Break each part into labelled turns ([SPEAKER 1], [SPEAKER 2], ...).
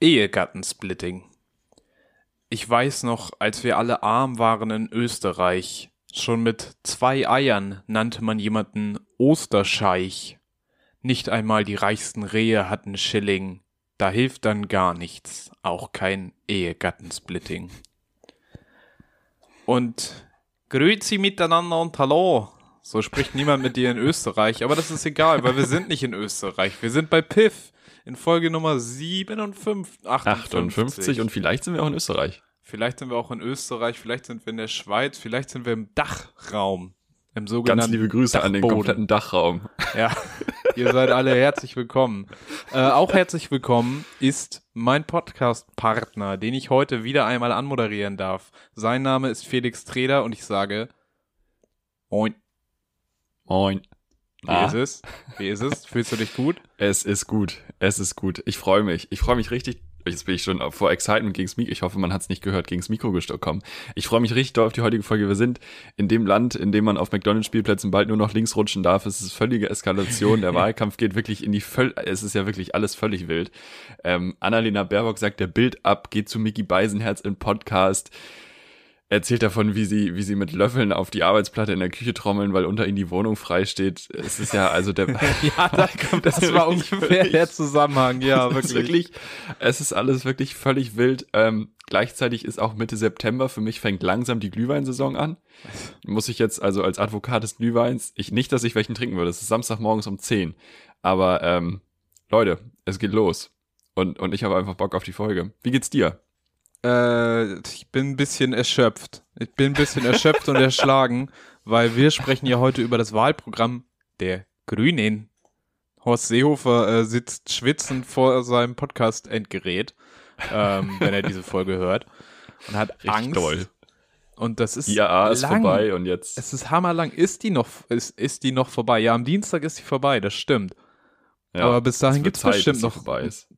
[SPEAKER 1] Ehegattensplitting. Ich weiß noch, als wir alle arm waren in Österreich, schon mit zwei Eiern nannte man jemanden Osterscheich. Nicht einmal die reichsten Rehe hatten Schilling. Da hilft dann gar nichts, auch kein Ehegattensplitting. Und Grüezi miteinander und Hallo. So spricht niemand mit dir in Österreich, aber das ist egal, weil wir sind nicht in Österreich. Wir sind bei Piff in Folge Nummer 57, 58.
[SPEAKER 2] 58 und vielleicht sind wir auch in Österreich.
[SPEAKER 1] Vielleicht sind wir auch in Österreich, vielleicht sind wir in der Schweiz, vielleicht sind wir im Dachraum. Im sogenannten
[SPEAKER 2] Ganz liebe Grüße
[SPEAKER 1] Dachboden.
[SPEAKER 2] an den kompletten Dachraum.
[SPEAKER 1] Ja, ihr seid alle herzlich willkommen. Äh, auch herzlich willkommen ist mein Podcast-Partner, den ich heute wieder einmal anmoderieren darf. Sein Name ist Felix Treder und ich sage Moin.
[SPEAKER 2] Moin.
[SPEAKER 1] Wie
[SPEAKER 2] Ah.
[SPEAKER 1] ist es? Wie ist es? Fühlst du dich gut?
[SPEAKER 2] Es ist gut. Es ist gut. Ich freue mich. Ich freue mich richtig. Jetzt bin ich schon vor Excitement gegens Mikro. Ich hoffe, man hat es nicht gehört, gegens Mikro gekommen. Ich freue mich richtig doll auf die heutige Folge. Wir sind in dem Land, in dem man auf McDonalds-Spielplätzen bald nur noch links rutschen darf. Es ist völlige Eskalation. Der Wahlkampf geht wirklich in die Völl. Es ist ja wirklich alles völlig wild. Ähm, Annalena Baerbock sagt der Bild ab, geht zu Mickey Beisenherz im Podcast. Erzählt davon, wie sie, wie sie mit Löffeln auf die Arbeitsplatte in der Küche trommeln, weil unter ihnen die Wohnung frei steht. Es ist ja also der,
[SPEAKER 1] Ja, da, das war ungefähr der Zusammenhang. Ja,
[SPEAKER 2] es ist
[SPEAKER 1] wirklich.
[SPEAKER 2] wirklich, es ist alles wirklich völlig wild. Ähm, gleichzeitig ist auch Mitte September, für mich fängt langsam die Glühweinsaison an. Muss ich jetzt also als Advokat des Glühweins, ich nicht, dass ich welchen trinken würde, es ist Samstagmorgens um 10. Aber ähm, Leute, es geht los. Und, und ich habe einfach Bock auf die Folge. Wie geht's dir?
[SPEAKER 1] Äh, ich bin ein bisschen erschöpft. Ich bin ein bisschen erschöpft und erschlagen, weil wir sprechen ja heute über das Wahlprogramm der Grünen. Horst Seehofer äh, sitzt schwitzend vor seinem Podcast-Endgerät, ähm, wenn er diese Folge hört. Und hat
[SPEAKER 2] Richtig
[SPEAKER 1] Angst.
[SPEAKER 2] doll.
[SPEAKER 1] Und das ist
[SPEAKER 2] IAA ist
[SPEAKER 1] lang.
[SPEAKER 2] vorbei und jetzt.
[SPEAKER 1] Es ist hammerlang. Ist die noch, ist, ist die noch vorbei? Ja, am Dienstag ist die vorbei, das stimmt.
[SPEAKER 2] Ja,
[SPEAKER 1] aber bis dahin
[SPEAKER 2] es
[SPEAKER 1] gibt's
[SPEAKER 2] Zeit,
[SPEAKER 1] bestimmt
[SPEAKER 2] sie
[SPEAKER 1] noch-.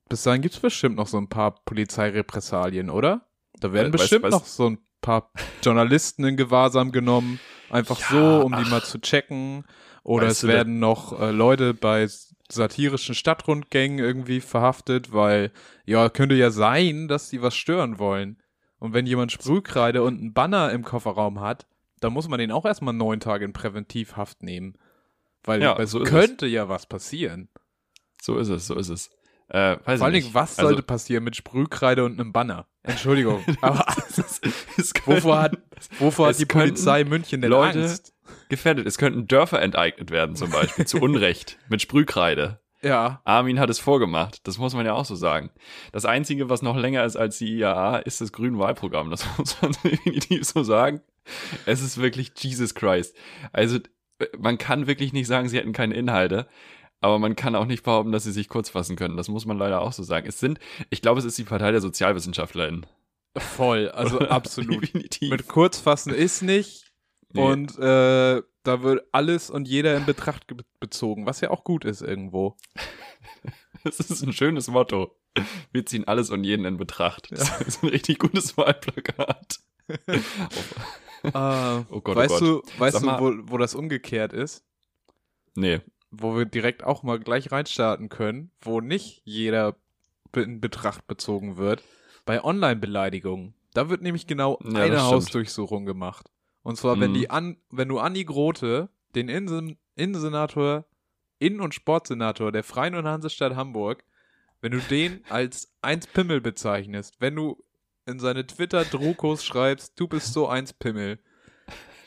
[SPEAKER 1] Bis dahin gibt's bestimmt noch so ein paar Polizeirepressalien, oder? Da werden
[SPEAKER 2] Weißt-
[SPEAKER 1] bestimmt
[SPEAKER 2] weißt-
[SPEAKER 1] noch so ein paar Journalisten in Gewahrsam genommen, einfach
[SPEAKER 2] Ja,
[SPEAKER 1] so, um die
[SPEAKER 2] ach.
[SPEAKER 1] mal zu checken. Oder
[SPEAKER 2] Weißt
[SPEAKER 1] es werden noch äh, Leute bei satirischen Stadtrundgängen irgendwie verhaftet, weil ja, könnte ja sein, dass die was stören wollen. Und wenn jemand Sprühkreide und einen Banner im Kofferraum hat, dann muss man den auch erstmal neun Tage in Präventivhaft nehmen. Weil
[SPEAKER 2] Ja,
[SPEAKER 1] es
[SPEAKER 2] so
[SPEAKER 1] könnte ja was passieren.
[SPEAKER 2] So ist es, so ist es. Äh, weiß
[SPEAKER 1] Vor allen Dingen, was
[SPEAKER 2] Also-
[SPEAKER 1] sollte passieren mit Sprühkreide und einem Banner? Entschuldigung. aber
[SPEAKER 2] Es es könnten-
[SPEAKER 1] wovor hat, wovor hat die Polizei München denn
[SPEAKER 2] Leute-
[SPEAKER 1] Angst?
[SPEAKER 2] gefährdet. Es könnten Dörfer enteignet werden, zum Beispiel, zu Unrecht, mit Sprühkreide.
[SPEAKER 1] Ja,
[SPEAKER 2] Armin hat es vorgemacht, das muss man ja auch so sagen. Das Einzige, was noch länger ist als die IAA, ist das grüne Wahlprogramm. Das muss man definitiv so sagen. Es ist wirklich Jesus Christ. Also, äh, man kann wirklich nicht sagen, sie hätten keine Inhalte. Aber man kann auch nicht behaupten, dass sie sich kurz fassen können. Das muss man leider auch so sagen. Es sind, ich glaube, es ist die Partei der SozialwissenschaftlerInnen.
[SPEAKER 1] voll, also absolut.
[SPEAKER 2] Definitiv.
[SPEAKER 1] Mit Kurzfassen ist nicht
[SPEAKER 2] Nee.
[SPEAKER 1] und äh, da wird alles und jeder in Betracht ge bezogen, was ja auch gut ist irgendwo.
[SPEAKER 2] Das ist ein schönes Motto. Wir ziehen alles und jeden in Betracht. Das ist ein richtig gutes Wahlplakat.
[SPEAKER 1] Äh,
[SPEAKER 2] Oh Gott, oh
[SPEAKER 1] weißt
[SPEAKER 2] Gott.
[SPEAKER 1] du, weißt du, wo, wo das umgekehrt ist?
[SPEAKER 2] Nee.
[SPEAKER 1] Wo wir direkt auch mal gleich reinstarten können, wo nicht jeder in Betracht bezogen wird. Bei Online-Beleidigungen. Da wird nämlich genau
[SPEAKER 2] Ja,
[SPEAKER 1] eine. Hausdurchsuchung gemacht. Und zwar, wenn
[SPEAKER 2] Mhm.
[SPEAKER 1] die an, wenn du Andi Grote, den Insen Innensenator, Innen- und Sportsenator der Freien und Hansestadt Hamburg, wenn du den als eins Pimmel bezeichnest, wenn du in seine Twitter-Drokos schreibst, du bist so eins Pimmel,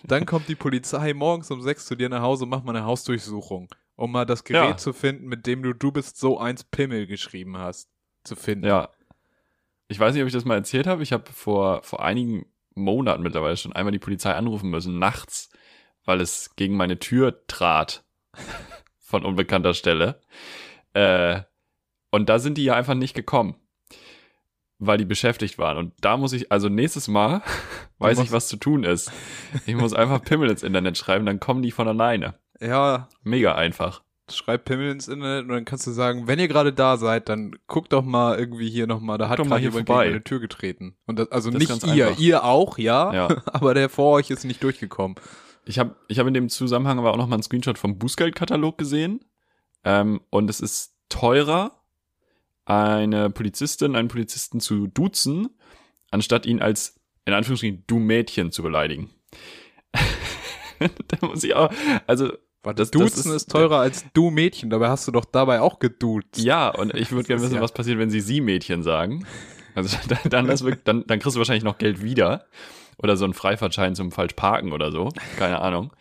[SPEAKER 1] dann kommt die Polizei morgens um sechs zu dir nach Hause und macht mal eine Hausdurchsuchung, um mal das Gerät
[SPEAKER 2] Ja.
[SPEAKER 1] zu finden, mit dem du du bist so eins Pimmel geschrieben hast, zu finden.
[SPEAKER 2] Ja. Ich weiß nicht, ob ich das mal erzählt habe. Ich habe vor, vor einigen Monaten mittlerweile schon einmal die Polizei anrufen müssen, nachts, weil es gegen meine Tür trat. Von unbekannter Stelle. Äh, und da sind die ja einfach nicht gekommen. Weil die beschäftigt waren. Und da muss ich, also nächstes Mal weiß ich, was zu tun ist. Ich muss einfach Pimmel ins Internet schreiben, dann kommen die von alleine.
[SPEAKER 1] Ja
[SPEAKER 2] Mega einfach.
[SPEAKER 1] schreib Pimmel ins Internet und dann kannst du sagen, wenn ihr gerade da seid, dann guckt doch mal irgendwie hier nochmal, da hat gerade jemand
[SPEAKER 2] vorbei.
[SPEAKER 1] gegen eine Tür getreten. Und das, also
[SPEAKER 2] Das
[SPEAKER 1] nicht
[SPEAKER 2] ganz
[SPEAKER 1] ihr,
[SPEAKER 2] einfach.
[SPEAKER 1] ihr auch, ja,
[SPEAKER 2] Ja.
[SPEAKER 1] aber der vor euch ist nicht durchgekommen.
[SPEAKER 2] Ich habe ich hab in dem Zusammenhang aber auch noch mal einen Screenshot vom Bußgeldkatalog gesehen. Ähm, und es ist teurer eine Polizistin, einen Polizisten zu duzen, anstatt ihn als, in Anführungsstrichen, du Mädchen zu beleidigen. da muss ich auch, also
[SPEAKER 1] Warte, das, Duzen ist, ist, teurer als du Mädchen, dabei hast du doch dabei auch geduzt.
[SPEAKER 2] Ja, und ich würde gerne wissen, ja. was passiert, wenn sie sie Mädchen sagen. Also dann, dann, wirklich, dann, dann kriegst du wahrscheinlich noch Geld wieder. Oder so ein Freifahrtschein zum falsch parken oder so. Keine Ahnung.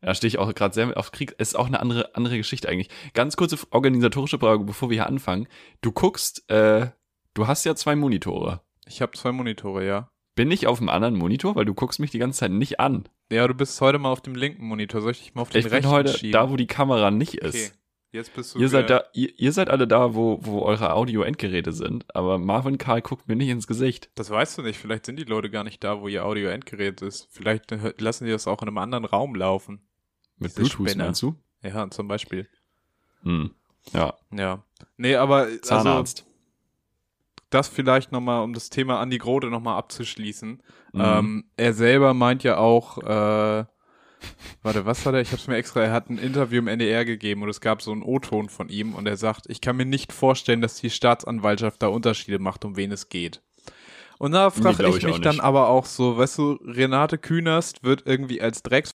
[SPEAKER 2] Da stehe ich auch gerade sehr auf Krieg. Es ist auch eine andere, andere Geschichte eigentlich. Ganz kurze organisatorische Frage, bevor wir hier anfangen. Du guckst, äh, du hast ja zwei Monitore.
[SPEAKER 1] Ich habe zwei Monitore, ja.
[SPEAKER 2] Bin ich auf dem anderen Monitor, weil du guckst mich die ganze Zeit nicht an.
[SPEAKER 1] Ja, du bist heute mal auf dem linken Monitor. Soll ich dich mal auf den ich rechten
[SPEAKER 2] bin heute
[SPEAKER 1] schieben?
[SPEAKER 2] da, wo die Kamera nicht ist. Okay.
[SPEAKER 1] Jetzt bist du
[SPEAKER 2] ihr seid da, ihr, ihr, seid alle da, wo, wo eure Audio-Endgeräte sind, aber Marvin Karl guckt mir nicht ins Gesicht.
[SPEAKER 1] Das weißt du nicht. Vielleicht sind die Leute gar nicht da, wo ihr Audio-Endgerät ist. Vielleicht lassen die das auch in einem anderen Raum laufen.
[SPEAKER 2] Mit Diese Bluetooth Spinner. meinst du?
[SPEAKER 1] Ja, zum Beispiel.
[SPEAKER 2] Hm. Ja.
[SPEAKER 1] Ja. Nee, aber
[SPEAKER 2] Zahnarzt. Also,
[SPEAKER 1] das vielleicht nochmal, um das Thema Andi Grote nochmal abzuschließen. Mhm. Ähm, er selber meint ja auch, äh, warte, was hat er? Ich hab's mir extra, er hat ein Interview im NDR gegeben und es gab so einen O-Ton von ihm und er sagt, ich kann mir nicht vorstellen, dass die Staatsanwaltschaft da Unterschiede macht, um wen es geht. Und da frage nee, ich, ich mich dann aber auch so, weißt du, Renate Künast wird irgendwie als Drecks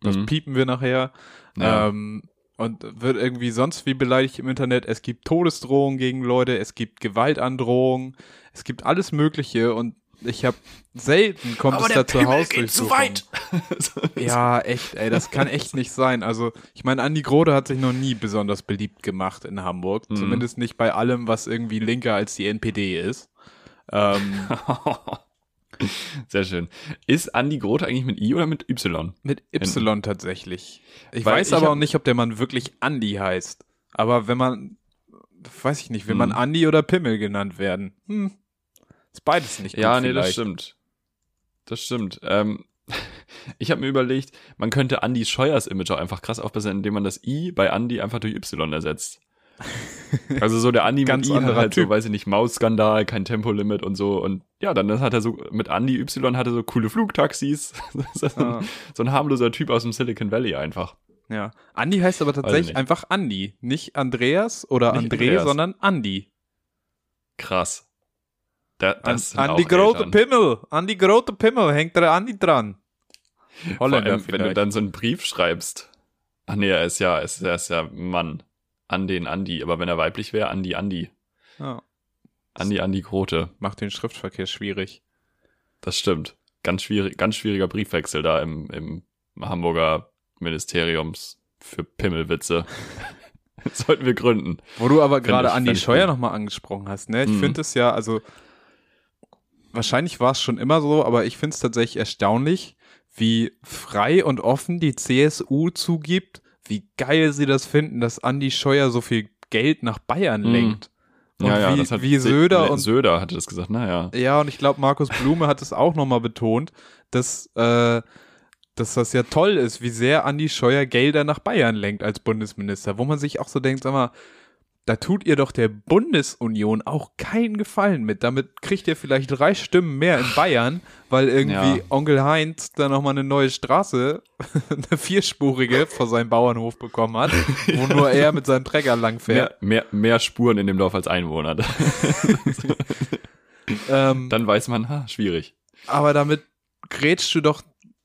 [SPEAKER 1] das mhm. piepen wir nachher. Ja. Ähm, und wird irgendwie sonst wie beleidigt im Internet. Es gibt Todesdrohungen gegen Leute, es gibt Gewaltandrohungen, es gibt alles Mögliche und ich habe selten kommt Aber es da zu Hause durch
[SPEAKER 2] zu weit.
[SPEAKER 1] ja, echt, ey, das kann echt nicht sein. Also, ich meine, Andi Grode hat sich noch nie besonders beliebt gemacht in Hamburg, mhm. zumindest nicht bei allem, was irgendwie linker als die NPD ist. Ähm,
[SPEAKER 2] Sehr schön. Ist Andi Grote eigentlich mit I oder mit Y?
[SPEAKER 1] Mit Y tatsächlich. Ich Weil weiß ich aber auch nicht, ob der Mann wirklich Andi heißt. Aber wenn man, weiß ich nicht, will hm. man Andi oder Pimmel genannt werden? Hm. Ist beides nicht gut
[SPEAKER 2] Ja,
[SPEAKER 1] nee,
[SPEAKER 2] vielleicht. das stimmt. Das stimmt. Ähm, ich habe mir überlegt, man könnte Andi Scheuers Image auch einfach krass aufbessern, indem man das I bei Andi einfach durch Y ersetzt. Also so der Andi
[SPEAKER 1] Ganz mit I halt
[SPEAKER 2] typ. so, weiß ich nicht, Mausskandal, kein Tempolimit und so. Und ja, dann hat er so, mit Andi Y hat er so coole Flugtaxis. so, ah. so ein harmloser Typ aus dem Silicon Valley einfach.
[SPEAKER 1] Ja. Andi heißt aber tatsächlich einfach Andi. Nicht Andreas oder nicht André, Andreas. sondern Andi.
[SPEAKER 2] Krass.
[SPEAKER 1] Da, das An, Andi Grote Pimmel. Andi Grote Pimmel. Hängt der Andi dran.
[SPEAKER 2] Holländer allem, wenn du dann so einen Brief schreibst. Ach nee, er ist ja, er ist, er ist ja Mann an den Andi. Aber wenn er weiblich wäre, Andi Andi.
[SPEAKER 1] Ja.
[SPEAKER 2] Andi Andi Grote.
[SPEAKER 1] Macht den Schriftverkehr schwierig.
[SPEAKER 2] Das stimmt. Ganz schwierig, ganz schwieriger Briefwechsel da im, im Hamburger Ministeriums für Pimmelwitze. Sollten wir gründen.
[SPEAKER 1] Wo du aber gerade Andi Scheuer nochmal angesprochen hast, ne? Ich mhm. finde es ja, also wahrscheinlich war es schon immer so, aber ich finde es tatsächlich erstaunlich, wie frei und offen die CSU zugibt, wie geil sie das finden, dass Andi Scheuer so viel Geld nach Bayern mhm. lenkt.
[SPEAKER 2] Und ja, ja,
[SPEAKER 1] wie,
[SPEAKER 2] das hat
[SPEAKER 1] wie Söder und
[SPEAKER 2] Söder hatte das gesagt, naja.
[SPEAKER 1] Ja, und ich glaube, Markus Blume hat es auch nochmal betont, dass, äh, dass das ja toll ist, wie sehr Andi Scheuer Gelder nach Bayern lenkt als Bundesminister, wo man sich auch so denkt, sag mal, da tut ihr doch der Bundesunion auch keinen Gefallen mit. Damit kriegt ihr vielleicht drei Stimmen mehr in Bayern, weil irgendwie ja. Onkel Heinz da nochmal eine neue Straße, eine vierspurige vor seinem Bauernhof bekommen hat, wo nur er mit seinem Trecker langfährt.
[SPEAKER 2] Mehr, mehr, mehr Spuren in dem Dorf als Einwohner. ähm, Dann weiß man, ha, schwierig.
[SPEAKER 1] Aber damit grätschst du doch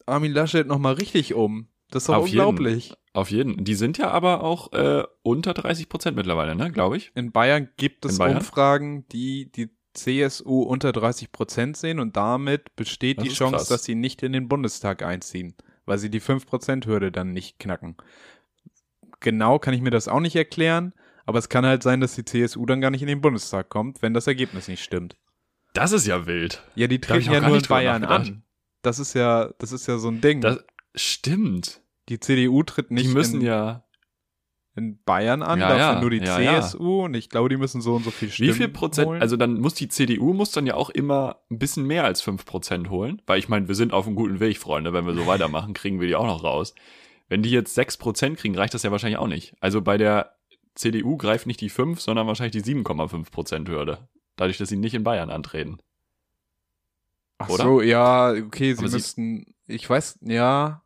[SPEAKER 1] Armin Laschet nochmal richtig um. Das ist doch Auf unglaublich.
[SPEAKER 2] Jeden. Auf jeden. Die sind ja aber auch äh, unter 30 Prozent mittlerweile, ne, glaube ich.
[SPEAKER 1] In Bayern gibt es Umfragen, die die CSU unter 30 Prozent sehen und damit besteht das die Chance, krass. dass sie nicht in den Bundestag einziehen, weil sie die 5 Prozent Hürde dann nicht knacken. Genau kann ich mir das auch nicht erklären, aber es kann halt sein, dass die CSU dann gar nicht in den Bundestag kommt, wenn das Ergebnis nicht stimmt.
[SPEAKER 2] Das ist ja wild.
[SPEAKER 1] Ja, die treten ja nur in Bayern an. Das ist ja, das ist ja so ein Ding.
[SPEAKER 2] Das stimmt.
[SPEAKER 1] Die CDU tritt nicht
[SPEAKER 2] die müssen in, ja
[SPEAKER 1] in Bayern an, ja, dafür ja, nur die ja, CSU und ich glaube, die müssen so und so viel Stimmen
[SPEAKER 2] Wie viel Prozent,
[SPEAKER 1] holen.
[SPEAKER 2] also dann muss die CDU muss dann ja auch immer ein bisschen mehr als fünf Prozent holen, weil ich meine, wir sind auf einem guten Weg, Freunde, wenn wir so weitermachen, kriegen wir die auch noch raus. Wenn die jetzt sechs Prozent kriegen, reicht das ja wahrscheinlich auch nicht. Also bei der CDU greift nicht die fünf, sondern wahrscheinlich die 7,5 Prozent Hürde. Dadurch, dass sie nicht in Bayern antreten.
[SPEAKER 1] Ach Oder? so, ja, okay, sie müssten, ich weiß, ja,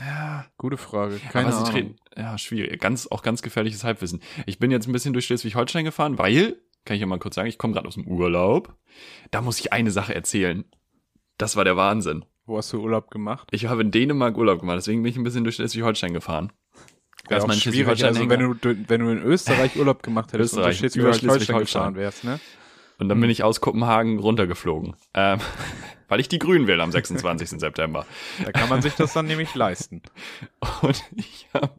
[SPEAKER 2] Ja,
[SPEAKER 1] Gute Frage. Keine
[SPEAKER 2] aber sie
[SPEAKER 1] Ahnung.
[SPEAKER 2] treten. Ja, schwierig. Ganz, auch ganz gefährliches Halbwissen. Ich bin jetzt ein bisschen durch Schleswig-Holstein gefahren, weil, kann ich ja mal kurz sagen, ich komme gerade aus dem Urlaub. Da muss ich eine Sache erzählen. Das war der Wahnsinn.
[SPEAKER 1] Wo hast du Urlaub gemacht?
[SPEAKER 2] Ich habe in Dänemark Urlaub gemacht, deswegen bin ich ein bisschen durch Schleswig-Holstein gefahren.
[SPEAKER 1] Auch
[SPEAKER 2] in
[SPEAKER 1] schwierig, also wenn du, wenn du in Österreich Urlaub gemacht hättest und
[SPEAKER 2] Österreich,
[SPEAKER 1] durch
[SPEAKER 2] über
[SPEAKER 1] Schleswig-Holstein
[SPEAKER 2] Schleswig-Holstein.
[SPEAKER 1] gefahren wärst, ne?
[SPEAKER 2] Und dann bin ich aus Kopenhagen runtergeflogen. Ähm, weil ich die Grünen wähle am 26. September.
[SPEAKER 1] Da kann man sich das dann nämlich leisten.
[SPEAKER 2] Und ich habe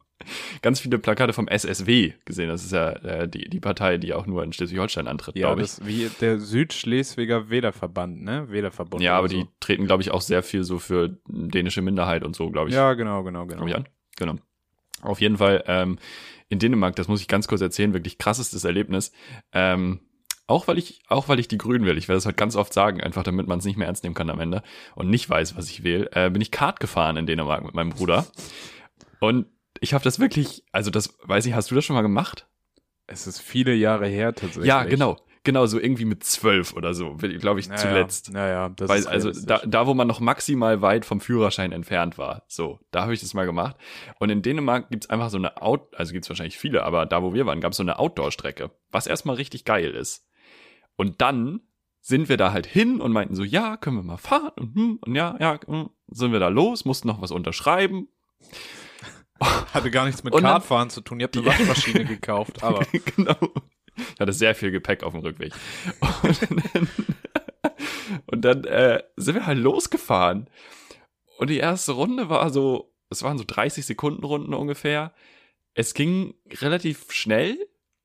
[SPEAKER 2] ganz viele Plakate vom SSW gesehen. Das ist ja äh, die, die Partei, die auch nur in Schleswig-Holstein antritt,
[SPEAKER 1] Ja,
[SPEAKER 2] glaube ich.
[SPEAKER 1] das wie der Südschleswiger Wählerverband, ne? Wählerverbund.
[SPEAKER 2] Ja, aber
[SPEAKER 1] so.
[SPEAKER 2] die treten, glaube ich, auch sehr viel so für dänische Minderheit und so, glaube ich.
[SPEAKER 1] Ja, genau, genau, genau.
[SPEAKER 2] Ich an. Genau. Auf jeden Fall ähm, in Dänemark, das muss ich ganz kurz erzählen, wirklich krassestes Erlebnis. Ähm, auch weil ich, auch weil ich die Grünen will, ich werde das halt ganz oft sagen, einfach damit man es nicht mehr ernst nehmen kann am Ende und nicht weiß, was ich will, äh, bin ich Kart gefahren in Dänemark mit meinem Bruder. Und ich habe das wirklich, also das, weiß ich, hast du das schon mal gemacht?
[SPEAKER 1] Es ist viele Jahre her tatsächlich.
[SPEAKER 2] Ja, genau. Genau, so irgendwie mit zwölf oder so, glaube ich,
[SPEAKER 1] Naja,
[SPEAKER 2] zuletzt.
[SPEAKER 1] Naja, das
[SPEAKER 2] Weil,
[SPEAKER 1] ist
[SPEAKER 2] also da, da, wo man noch maximal weit vom Führerschein entfernt war, so, da habe ich das mal gemacht. Und in Dänemark gibt's einfach so eine Out, also gibt's wahrscheinlich viele, aber da, wo wir waren, gab's so eine Outdoor-Strecke, was erstmal richtig geil ist. Und dann sind wir da halt hin und meinten so, ja, können wir mal fahren und, hm, und ja, ja, hm, sind wir da los, mussten noch was unterschreiben.
[SPEAKER 1] Hatte gar nichts mit
[SPEAKER 2] Und dann-
[SPEAKER 1] Kartfahren zu tun. Ihr habt eine Waschmaschine gekauft, aber
[SPEAKER 2] genau. Ich hatte sehr viel Gepäck auf dem Rückweg. Und dann, und dann äh, sind wir halt losgefahren. Und die erste Runde war so, es waren so 30 Sekunden Runden ungefähr. Es ging relativ schnell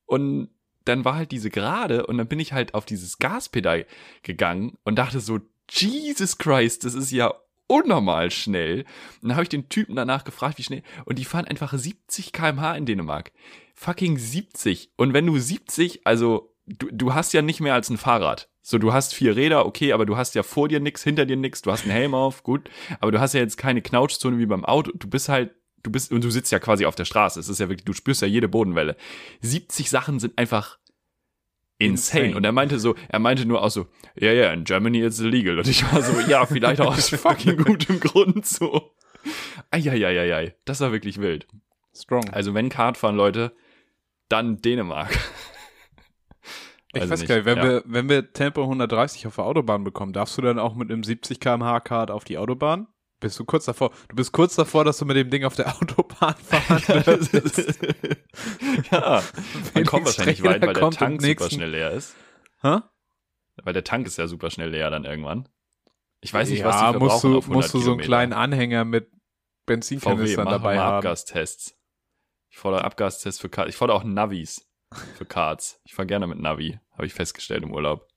[SPEAKER 2] und dann war halt diese Gerade und dann bin ich halt auf dieses Gaspedal gegangen und dachte so, Jesus Christ, das ist ja unnormal schnell. Und dann habe ich den Typen danach gefragt, wie schnell. Und die fahren einfach 70 km/h in Dänemark. Fucking 70. Und wenn du 70, also du, du hast ja nicht mehr als ein Fahrrad. So, du hast vier Räder, okay, aber du hast ja vor dir nix, hinter dir nix, du hast einen Helm auf, gut. Aber du hast ja jetzt keine Knautschzone wie beim Auto. Du bist halt, du bist, und du sitzt ja quasi auf der Straße. Es ist ja wirklich, du spürst ja jede Bodenwelle. 70 Sachen sind einfach insane.
[SPEAKER 1] Insane.
[SPEAKER 2] Und er meinte so, er meinte nur auch so, ja, ja, in Germany it's illegal. Und ich war so, ja, vielleicht auch aus fucking gutem Grund so. Eieieiei, das war wirklich wild.
[SPEAKER 1] strong.
[SPEAKER 2] Also wenn Kart fahren, Leute, dann Dänemark.
[SPEAKER 1] Ich
[SPEAKER 2] Weiß
[SPEAKER 1] weiß
[SPEAKER 2] nicht,
[SPEAKER 1] gar nicht, wenn,
[SPEAKER 2] ja.
[SPEAKER 1] wir, wenn wir Tempo 130 auf der Autobahn bekommen, darfst du dann auch mit einem 70 km/h Kart auf die Autobahn? Bist du kurz davor? Du bist kurz davor, dass du mit dem Ding auf der Autobahn fahren würdest.
[SPEAKER 2] ja, man kommt wahrscheinlich weit, weil der Tank super schnell leer ist.
[SPEAKER 1] Hä?
[SPEAKER 2] Weil der Tank ist ja super schnell leer dann irgendwann. Ich weiß nicht,
[SPEAKER 1] ja,
[SPEAKER 2] was die verbrauchen
[SPEAKER 1] musst du,
[SPEAKER 2] auf 100
[SPEAKER 1] musst du so einen
[SPEAKER 2] Kilometer.
[SPEAKER 1] kleinen Anhänger mit Benzinkanistern dabei haben.
[SPEAKER 2] Abgastests. Ich fordere Abgastests für Karts. Ich fordere auch Navis für Karts. Ich fahre gerne mit Navi, habe ich festgestellt im Urlaub.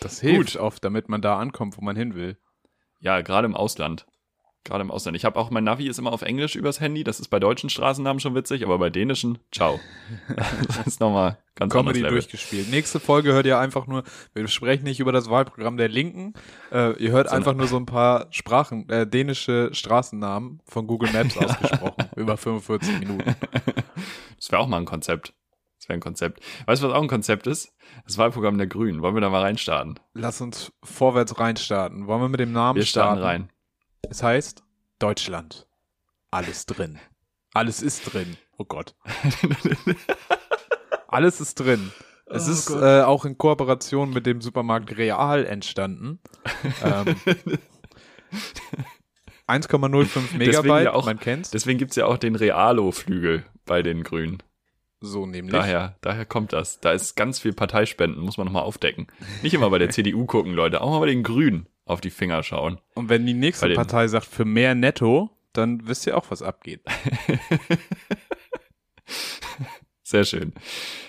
[SPEAKER 1] Das hilft oft, damit man da ankommt, wo man hin will.
[SPEAKER 2] Ja, gerade im Ausland. Gerade im Ausland. Ich habe auch, mein Navi ist immer auf Englisch übers Handy. Das ist bei deutschen Straßennamen schon witzig, aber bei dänischen, ciao. das ist nochmal ganz
[SPEAKER 1] Comedy
[SPEAKER 2] anderes Level.
[SPEAKER 1] durchgespielt. Nächste Folge hört ihr einfach nur, wir sprechen nicht über das Wahlprogramm der Linken, äh, ihr hört
[SPEAKER 2] Sondern-
[SPEAKER 1] einfach nur so ein paar Sprachen, äh, dänische Straßennamen von Google Maps ausgesprochen, über 45 Minuten.
[SPEAKER 2] Das wäre auch mal ein Konzept. Das wäre ein Konzept. Weißt du, was auch ein Konzept ist? Das Wahlprogramm der Grünen. Wollen wir da mal reinstarten?
[SPEAKER 1] Lass uns vorwärts reinstarten. Wollen wir mit dem Namen
[SPEAKER 2] Wir starten
[SPEAKER 1] starten?
[SPEAKER 2] rein.
[SPEAKER 1] Es heißt Deutschland. Alles drin. Alles ist drin. Oh Gott. Alles ist drin. Es
[SPEAKER 2] Oh
[SPEAKER 1] ist äh, auch in Kooperation mit dem Supermarkt Real entstanden. Ähm, 1,05 Megabyte,
[SPEAKER 2] ja auch-
[SPEAKER 1] man kennt's.
[SPEAKER 2] Deswegen gibt's ja auch den Realo-Flügel bei den Grünen.
[SPEAKER 1] So nämlich.
[SPEAKER 2] Daher, daher kommt das. Da ist ganz viel Parteispenden, muss man nochmal aufdecken. Nicht immer bei der CDU gucken, Leute, auch mal bei den Grünen auf die Finger schauen.
[SPEAKER 1] Und wenn die nächste Partei sagt, für mehr Netto, dann wisst ihr auch, was abgeht.
[SPEAKER 2] Sehr schön.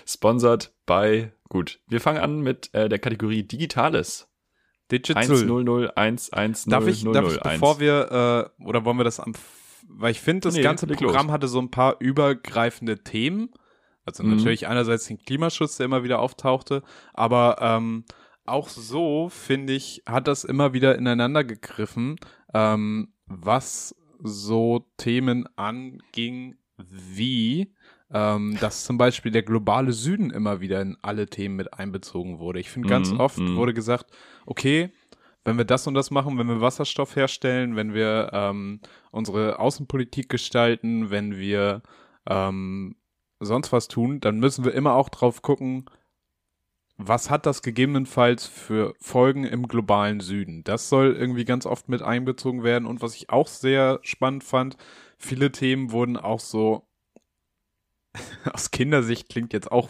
[SPEAKER 2] Sponsored bei, gut, wir fangen an mit äh, der Kategorie Digitales.
[SPEAKER 1] Digital.
[SPEAKER 2] 100111001.
[SPEAKER 1] Darf ich, darf ich, bevor wir, äh, oder wollen wir das am, weil ich finde, das
[SPEAKER 2] Nee,
[SPEAKER 1] ganze Programm
[SPEAKER 2] los.
[SPEAKER 1] hatte so ein paar übergreifende Themen. Also
[SPEAKER 2] Mhm.
[SPEAKER 1] natürlich einerseits den Klimaschutz, der immer wieder auftauchte, aber ähm, auch so, finde ich, hat das immer wieder ineinander gegriffen, ähm, was so Themen anging, wie ähm, dass zum Beispiel der globale Süden immer wieder in alle Themen mit einbezogen wurde. Ich finde, ganz
[SPEAKER 2] Mhm,
[SPEAKER 1] oft
[SPEAKER 2] mhm.
[SPEAKER 1] wurde gesagt, okay, wenn wir das und das machen, wenn wir Wasserstoff herstellen, wenn wir ähm, unsere Außenpolitik gestalten, wenn wir ähm, sonst was tun, dann müssen wir immer auch drauf gucken, was hat das gegebenenfalls für Folgen im globalen Süden? Das soll irgendwie ganz oft mit einbezogen werden. Und was ich auch sehr spannend fand, viele Themen wurden auch so aus Kindersicht klingt jetzt auch,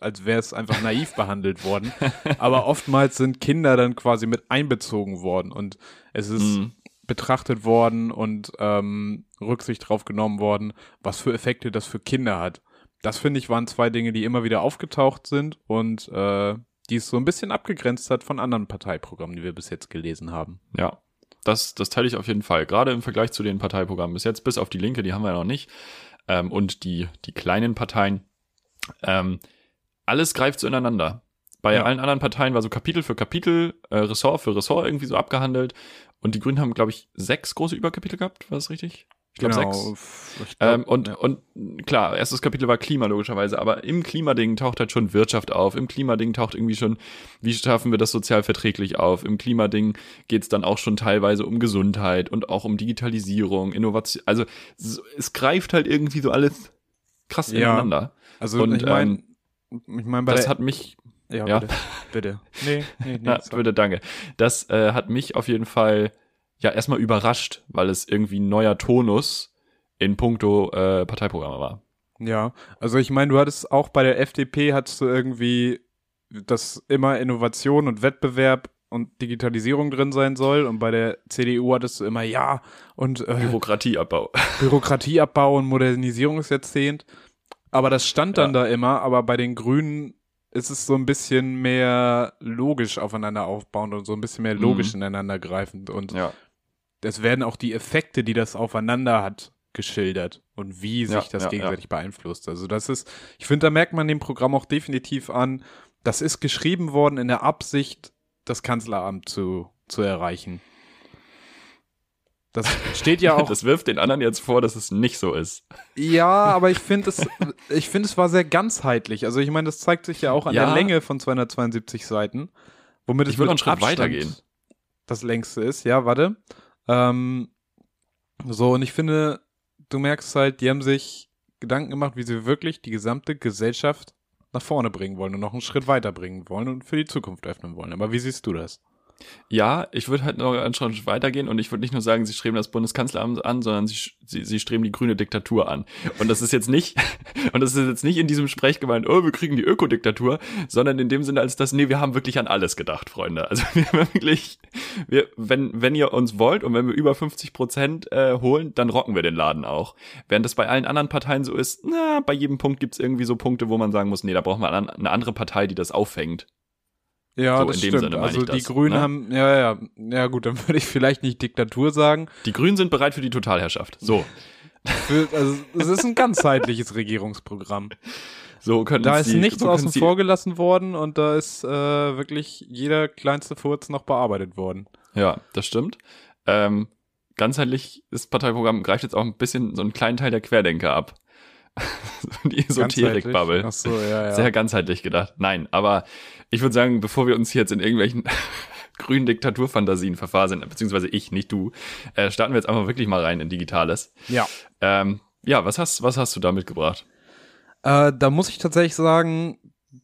[SPEAKER 1] als wäre es einfach naiv behandelt worden. Aber oftmals sind Kinder dann quasi mit einbezogen worden und es ist mhm. betrachtet worden und ähm, Rücksicht drauf genommen worden, was für Effekte das für Kinder hat das finde ich waren zwei Dinge, die immer wieder aufgetaucht sind und äh, die es so ein bisschen abgegrenzt hat von anderen Parteiprogrammen, die wir bis jetzt gelesen haben.
[SPEAKER 2] Ja, das, das teile ich auf jeden Fall. Gerade im Vergleich zu den Parteiprogrammen bis jetzt, bis auf die Linke, die haben wir ja noch nicht. Ähm, und die, die kleinen Parteien. Ähm, alles greift so ineinander. Bei ja. allen anderen Parteien war so Kapitel für Kapitel, äh, Ressort für Ressort irgendwie so abgehandelt. Und die Grünen haben, glaube ich, sechs große Überkapitel gehabt, war das richtig? Ich glaube genau, sechs. Glaub, ähm, und, ja. und klar, erstes Kapitel war Klima logischerweise, aber im Klimading taucht halt schon Wirtschaft auf. Im Klimading taucht irgendwie schon, wie schaffen wir das sozial verträglich auf? Im Klimading geht es dann auch schon teilweise um Gesundheit und auch um Digitalisierung, Innovation. Also es greift halt irgendwie so alles krass ja. ineinander.
[SPEAKER 1] Also und, ich meine, ähm, ich mein,
[SPEAKER 2] das hat mich
[SPEAKER 1] ja, ja. bitte. bitte.
[SPEAKER 2] Nee, nee, nee. Na, bitte, danke. Das äh, hat mich auf jeden Fall ja erstmal überrascht, weil es irgendwie ein neuer Tonus in puncto äh, Parteiprogramme war.
[SPEAKER 1] Ja, also ich meine, du hattest auch bei der FDP hattest du irgendwie, dass immer Innovation und Wettbewerb und Digitalisierung drin sein soll und bei der CDU hattest du immer ja und
[SPEAKER 2] äh, Bürokratieabbau.
[SPEAKER 1] Bürokratieabbau und Modernisierungsjahrzehnt. Aber das stand dann ja. da immer, aber bei den Grünen ist es so ein bisschen mehr logisch aufeinander aufbauend und so ein bisschen mehr logisch mhm. ineinander greifend und
[SPEAKER 2] ja
[SPEAKER 1] es werden auch die Effekte, die das aufeinander hat, geschildert und wie sich ja, das ja, gegenseitig ja. beeinflusst. Also das ist, ich finde, da merkt man dem Programm auch definitiv an, das ist geschrieben worden in der Absicht, das Kanzleramt zu, zu erreichen. Das steht ja auch.
[SPEAKER 2] Das wirft den anderen jetzt vor, dass es nicht so ist.
[SPEAKER 1] Ja, aber ich finde es, ich finde es war sehr ganzheitlich. Also ich meine, das zeigt sich ja auch an der Länge von 272 Seiten, womit
[SPEAKER 2] ich
[SPEAKER 1] es
[SPEAKER 2] würde einen Schritt weitergehen.
[SPEAKER 1] Das längste ist. Ja, warte. Ähm, so, und ich finde, du merkst halt, die haben sich Gedanken gemacht, wie sie wirklich die gesamte Gesellschaft nach vorne bringen wollen und noch einen Schritt weiter bringen wollen und für die Zukunft öffnen wollen. Aber wie siehst du das?
[SPEAKER 2] Ja, ich würde halt noch Schritt weitergehen und ich würde nicht nur sagen, sie streben das Bundeskanzleramt an, sondern sie, sie, sie streben die grüne Diktatur an. Und das ist jetzt nicht, und das ist jetzt nicht in diesem Sprech gemeint, oh, wir kriegen die Ökodiktatur, sondern in dem Sinne als das, nee, wir haben wirklich an alles gedacht, Freunde. Also wir haben wirklich, wir, wenn, wenn ihr uns wollt und wenn wir über 50 Prozent äh, holen, dann rocken wir den Laden auch. Während das bei allen anderen Parteien so ist, na, bei jedem Punkt gibt's irgendwie so Punkte, wo man sagen muss, nee, da brauchen wir eine andere Partei, die das auffängt.
[SPEAKER 1] Ja, so, das stimmt. Also die das, Grünen ne? haben, ja, ja, ja gut, dann würde ich vielleicht nicht Diktatur sagen.
[SPEAKER 2] Die Grünen sind bereit für die Totalherrschaft. So.
[SPEAKER 1] Für, also es ist ein ganzheitliches Regierungsprogramm.
[SPEAKER 2] So
[SPEAKER 1] können Da ist nichts so außen vor gelassen worden und da ist äh, wirklich jeder kleinste Furz noch bearbeitet worden.
[SPEAKER 2] Ja, das stimmt. Ähm, ganzheitlich ist Parteiprogramm greift jetzt auch ein bisschen so einen kleinen Teil der Querdenker ab. die Esoterik-Bubble.
[SPEAKER 1] So, ja, ja.
[SPEAKER 2] Sehr ganzheitlich gedacht. Nein, aber ich würde sagen, bevor wir uns jetzt in irgendwelchen grünen Diktaturfantasien verfahren, beziehungsweise ich, nicht du, äh, starten wir jetzt einfach wirklich mal rein in Digitales.
[SPEAKER 1] Ja.
[SPEAKER 2] Ähm, ja, was hast, was hast du da mitgebracht?
[SPEAKER 1] Äh, da muss ich tatsächlich sagen,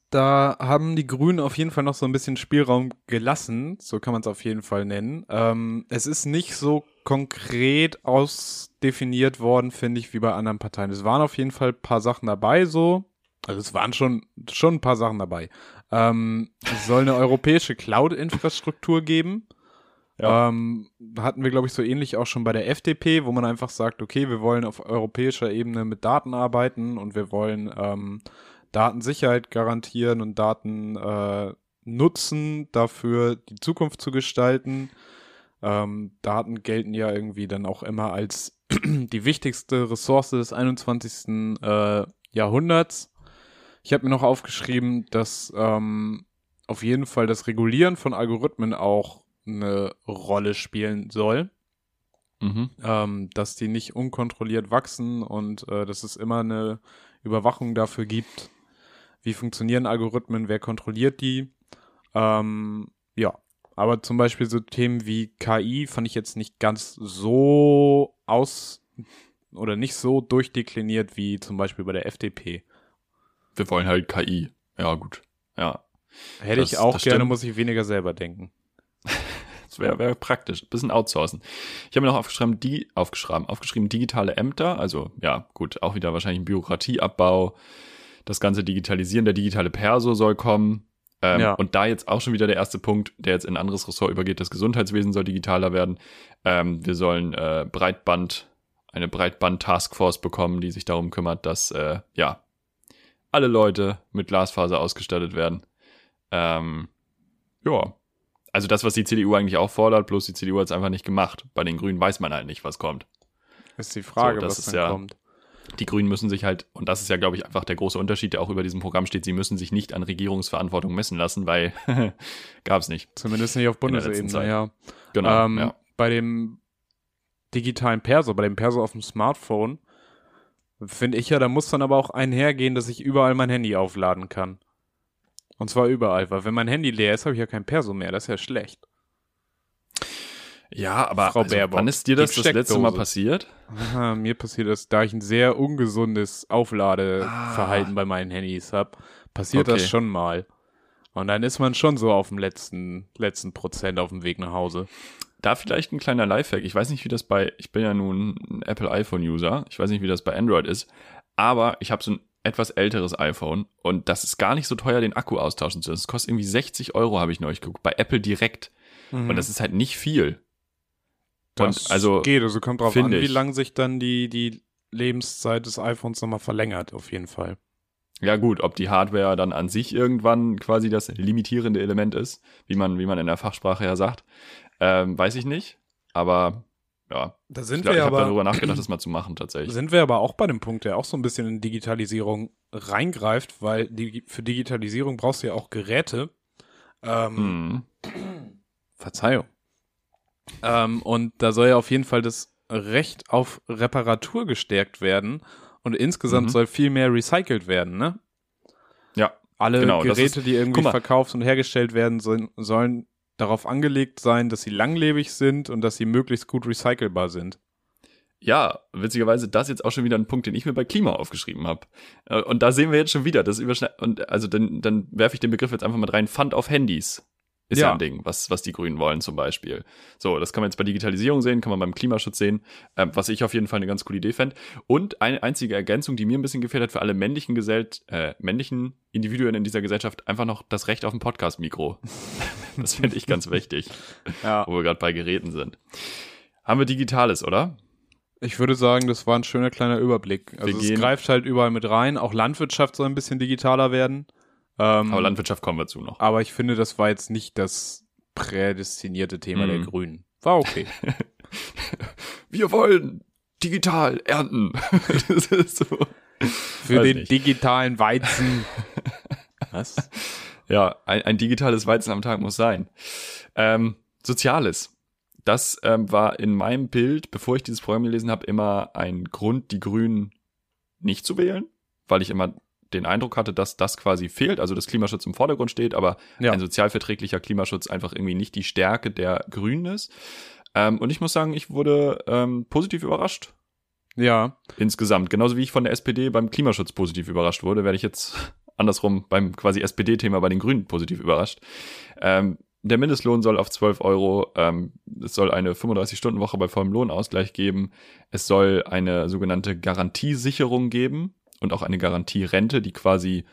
[SPEAKER 1] da haben die Grünen auf jeden Fall noch so ein bisschen Spielraum gelassen, so kann man es auf jeden Fall nennen. Ähm, es ist nicht so konkret ausdefiniert worden, finde ich, wie bei anderen Parteien. Es waren auf jeden Fall ein paar Sachen dabei, so. Also es waren schon, schon ein paar Sachen dabei. Ähm, es soll eine europäische Cloud-Infrastruktur geben. Ja. Ähm, hatten wir, glaube ich, so ähnlich auch schon bei der FDP, wo man einfach sagt, okay, wir wollen auf europäischer Ebene mit Daten arbeiten und wir wollen ähm, Datensicherheit garantieren und Daten äh, nutzen, dafür die Zukunft zu gestalten. Ähm, Daten gelten ja irgendwie dann auch immer als die wichtigste Ressource des 21. Äh, Jahrhunderts. Ich habe mir noch aufgeschrieben, dass ähm, auf jeden Fall das Regulieren von Algorithmen auch eine Rolle spielen soll. Mhm. Ähm, dass die nicht unkontrolliert wachsen und äh, dass es immer eine Überwachung dafür gibt, wie funktionieren Algorithmen, wer kontrolliert die. Ähm, ja, aber zum Beispiel so Themen wie KI fand ich jetzt nicht ganz so aus oder nicht so durchdekliniert wie zum Beispiel bei der FDP.
[SPEAKER 2] Wir wollen halt KI. Ja, gut. Ja.
[SPEAKER 1] Hätte
[SPEAKER 2] Das-
[SPEAKER 1] ich auch gerne,
[SPEAKER 2] stimmt.
[SPEAKER 1] muss ich weniger selber denken.
[SPEAKER 2] Das wäre wär praktisch. Ein bisschen outsourcen. Ich habe mir noch aufgeschrieben, die, aufgeschrieben, aufgeschrieben, digitale Ämter. Also, ja, gut, auch wieder wahrscheinlich ein Bürokratieabbau. Das ganze Digitalisieren, der digitale Perso soll kommen. Ähm,
[SPEAKER 1] Ja.
[SPEAKER 2] Und da jetzt auch schon wieder der erste Punkt, der jetzt in ein anderes Ressort übergeht, das Gesundheitswesen soll digitaler werden. Ähm, wir sollen äh, Breitband, eine Breitband-Taskforce bekommen, die sich darum kümmert, dass, äh, ja, alle Leute mit Glasfaser ausgestattet werden. Ähm, ja, also das, was die CDU eigentlich auch fordert, bloß die CDU hat es einfach nicht gemacht. Bei den Grünen weiß man halt nicht, was kommt.
[SPEAKER 1] Ist die Frage,
[SPEAKER 2] So,
[SPEAKER 1] was dann
[SPEAKER 2] ja-
[SPEAKER 1] kommt.
[SPEAKER 2] Die Grünen müssen sich halt, und das ist ja, glaube ich, einfach der große Unterschied, der auch über diesem Programm steht, sie müssen sich nicht an Regierungsverantwortung messen lassen, weil gab es nicht.
[SPEAKER 1] Zumindest nicht auf Bundesebene, ja.
[SPEAKER 2] Genau.
[SPEAKER 1] ähm,
[SPEAKER 2] ja.
[SPEAKER 1] Bei dem digitalen Perso, bei dem Perso auf dem Smartphone, finde ich ja, da muss dann aber auch einhergehen, dass ich überall mein Handy aufladen kann. Und zwar überall, weil wenn mein Handy leer ist, habe ich ja kein Perso mehr. Das ist ja schlecht.
[SPEAKER 2] ja, aber
[SPEAKER 1] Frau
[SPEAKER 2] also,
[SPEAKER 1] Baerbock,
[SPEAKER 2] wann ist dir das das letzte Mal passiert?
[SPEAKER 1] Aha, mir passiert das, da ich ein sehr ungesundes Aufladeverhalten
[SPEAKER 2] Ah.
[SPEAKER 1] bei meinen Handys habe, passiert
[SPEAKER 2] Okay.
[SPEAKER 1] das schon mal. Und dann ist man schon so auf dem letzten, letzten Prozent auf dem Weg nach Hause.
[SPEAKER 2] Da vielleicht ein kleiner Lifehack. Ich weiß nicht, wie das bei, ich bin ja nun ein Apple iPhone-User. Ich weiß nicht, wie das bei Android ist. Aber ich habe so ein etwas älteres iPhone und das ist gar nicht so teuer, den Akku austauschen zu lassen. Das kostet irgendwie 60 Euro, habe ich neulich geguckt. Bei Apple direkt. Und das ist halt nicht viel.
[SPEAKER 1] Das
[SPEAKER 2] Und also,
[SPEAKER 1] geht, also kommt drauf an, wie
[SPEAKER 2] ich.
[SPEAKER 1] lang sich dann die, die Lebenszeit des iPhones nochmal verlängert, auf jeden Fall.
[SPEAKER 2] ja gut, ob die Hardware dann an sich irgendwann quasi das limitierende Element ist, wie man, wie man in der Fachsprache ja sagt, ähm, weiß ich nicht. Aber ja,
[SPEAKER 1] Da
[SPEAKER 2] ich,
[SPEAKER 1] sind
[SPEAKER 2] ich
[SPEAKER 1] wir
[SPEAKER 2] habe darüber nachgedacht, das mal zu machen tatsächlich.
[SPEAKER 1] sind wir aber auch bei dem Punkt, der auch so ein bisschen in Digitalisierung reingreift, weil die, für Digitalisierung brauchst du ja auch Geräte. Ähm,
[SPEAKER 2] Hm.
[SPEAKER 1] Verzeihung. Ähm, und da soll ja auf jeden Fall das Recht auf Reparatur gestärkt werden und insgesamt
[SPEAKER 2] Mhm.
[SPEAKER 1] soll viel mehr recycelt werden, ne?
[SPEAKER 2] Ja,
[SPEAKER 1] Alle
[SPEAKER 2] Genau,
[SPEAKER 1] Geräte,
[SPEAKER 2] ist-
[SPEAKER 1] die irgendwie verkauft und hergestellt werden, sollen, sollen darauf angelegt sein, dass sie langlebig sind und dass sie möglichst gut recycelbar sind.
[SPEAKER 2] Ja, witzigerweise das jetzt auch schon wieder ein Punkt, den ich mir bei Klima aufgeschrieben habe. Und da sehen wir jetzt schon wieder, das überschneidet und also dann, dann werfe ich den Begriff jetzt einfach mal rein. Pfand auf Handys ist ja,
[SPEAKER 1] Ja.
[SPEAKER 2] ein Ding, was was die Grünen wollen zum Beispiel. So, das kann man jetzt bei Digitalisierung sehen, kann man beim Klimaschutz sehen, ähm, was ich auf jeden Fall eine ganz coole Idee fände. Und eine einzige Ergänzung, die mir ein bisschen gefehlt hat für alle männlichen Gesell äh, männlichen Individuen in dieser Gesellschaft, einfach noch das Recht auf ein Podcast-Mikro. das finde ich ganz wichtig,
[SPEAKER 1] Ja.
[SPEAKER 2] wo wir gerade bei Geräten sind. Haben wir Digitales, oder?
[SPEAKER 1] Ich würde sagen, das war ein schöner kleiner Überblick. Also es greift halt überall mit rein. Auch Landwirtschaft soll ein bisschen digitaler werden. Ähm,
[SPEAKER 2] Aber Landwirtschaft kommen wir zu noch.
[SPEAKER 1] aber ich finde, das war jetzt nicht das prädestinierte Thema der
[SPEAKER 2] Mhm.
[SPEAKER 1] Grünen. War okay.
[SPEAKER 2] wir wollen digital ernten. das ist so.
[SPEAKER 1] Für
[SPEAKER 2] Weiß
[SPEAKER 1] den
[SPEAKER 2] nicht.
[SPEAKER 1] digitalen Weizen. Was?
[SPEAKER 2] Ja, ein, ein digitales Weizen am Tag muss sein. Ähm, Soziales. Das ähm, war in meinem Bild, bevor ich dieses Programm gelesen habe, immer ein Grund, die Grünen nicht zu wählen, weil ich immer den Eindruck hatte, dass das quasi fehlt, also dass Klimaschutz im Vordergrund steht, aber
[SPEAKER 1] Ja.
[SPEAKER 2] ein sozialverträglicher Klimaschutz einfach irgendwie nicht die Stärke der Grünen ist. Ähm, und ich muss sagen, ich wurde ähm, positiv überrascht
[SPEAKER 1] Ja.
[SPEAKER 2] insgesamt. Genauso wie ich von der SPD beim Klimaschutz positiv überrascht wurde, werde ich jetzt andersrum beim quasi SPD-Thema bei den Grünen positiv überrascht. Ähm, der Mindestlohn soll auf 12 Euro, ähm, es soll eine 35-Stunden-Woche bei vollem Lohnausgleich geben, es soll eine sogenannte Garantiesicherung geben und auch eine Garantierente, die quasi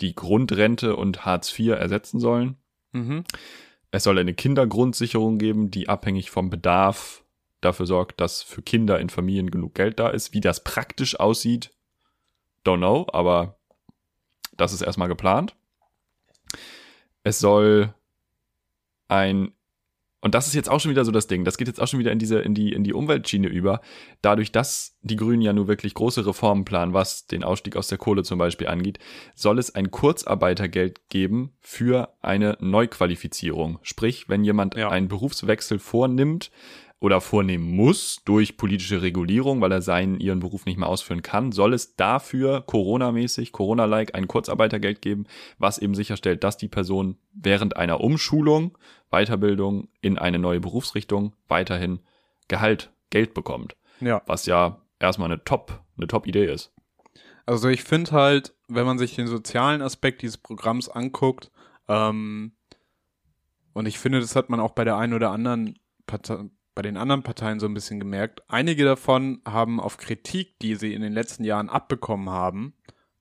[SPEAKER 2] die Grundrente und Hartz IV ersetzen sollen.
[SPEAKER 1] Mhm.
[SPEAKER 2] Es soll eine Kindergrundsicherung geben, die abhängig vom Bedarf dafür sorgt, dass für Kinder in Familien genug Geld da ist. Wie das praktisch aussieht, don't know, aber das ist erstmal geplant. Es soll ein und das ist jetzt auch schon wieder so das Ding. Das geht jetzt auch schon wieder in diese, in die, in die Umweltschiene über. Dadurch, dass die Grünen ja nur wirklich große Reformen planen, was den Ausstieg aus der Kohle zum Beispiel angeht, soll es ein Kurzarbeitergeld geben für eine Neuqualifizierung. Sprich, wenn jemand
[SPEAKER 1] Ja.
[SPEAKER 2] einen Berufswechsel vornimmt oder vornehmen muss durch politische Regulierung, weil er seinen ihren Beruf nicht mehr ausführen kann, soll es dafür Corona-mäßig, Corona-like ein Kurzarbeitergeld geben, was eben sicherstellt, dass die Person während einer Umschulung, Weiterbildung in eine neue Berufsrichtung weiterhin Gehalt, Geld bekommt.
[SPEAKER 1] Ja.
[SPEAKER 2] Was ja erstmal eine Top, eine Top-Idee ist.
[SPEAKER 1] Also ich finde halt, wenn man sich den sozialen Aspekt dieses Programms anguckt, ähm, und ich finde, das hat man auch bei der einen oder anderen Partei, bei den anderen Parteien so ein bisschen gemerkt. Einige davon haben auf Kritik, die sie in den letzten Jahren abbekommen haben,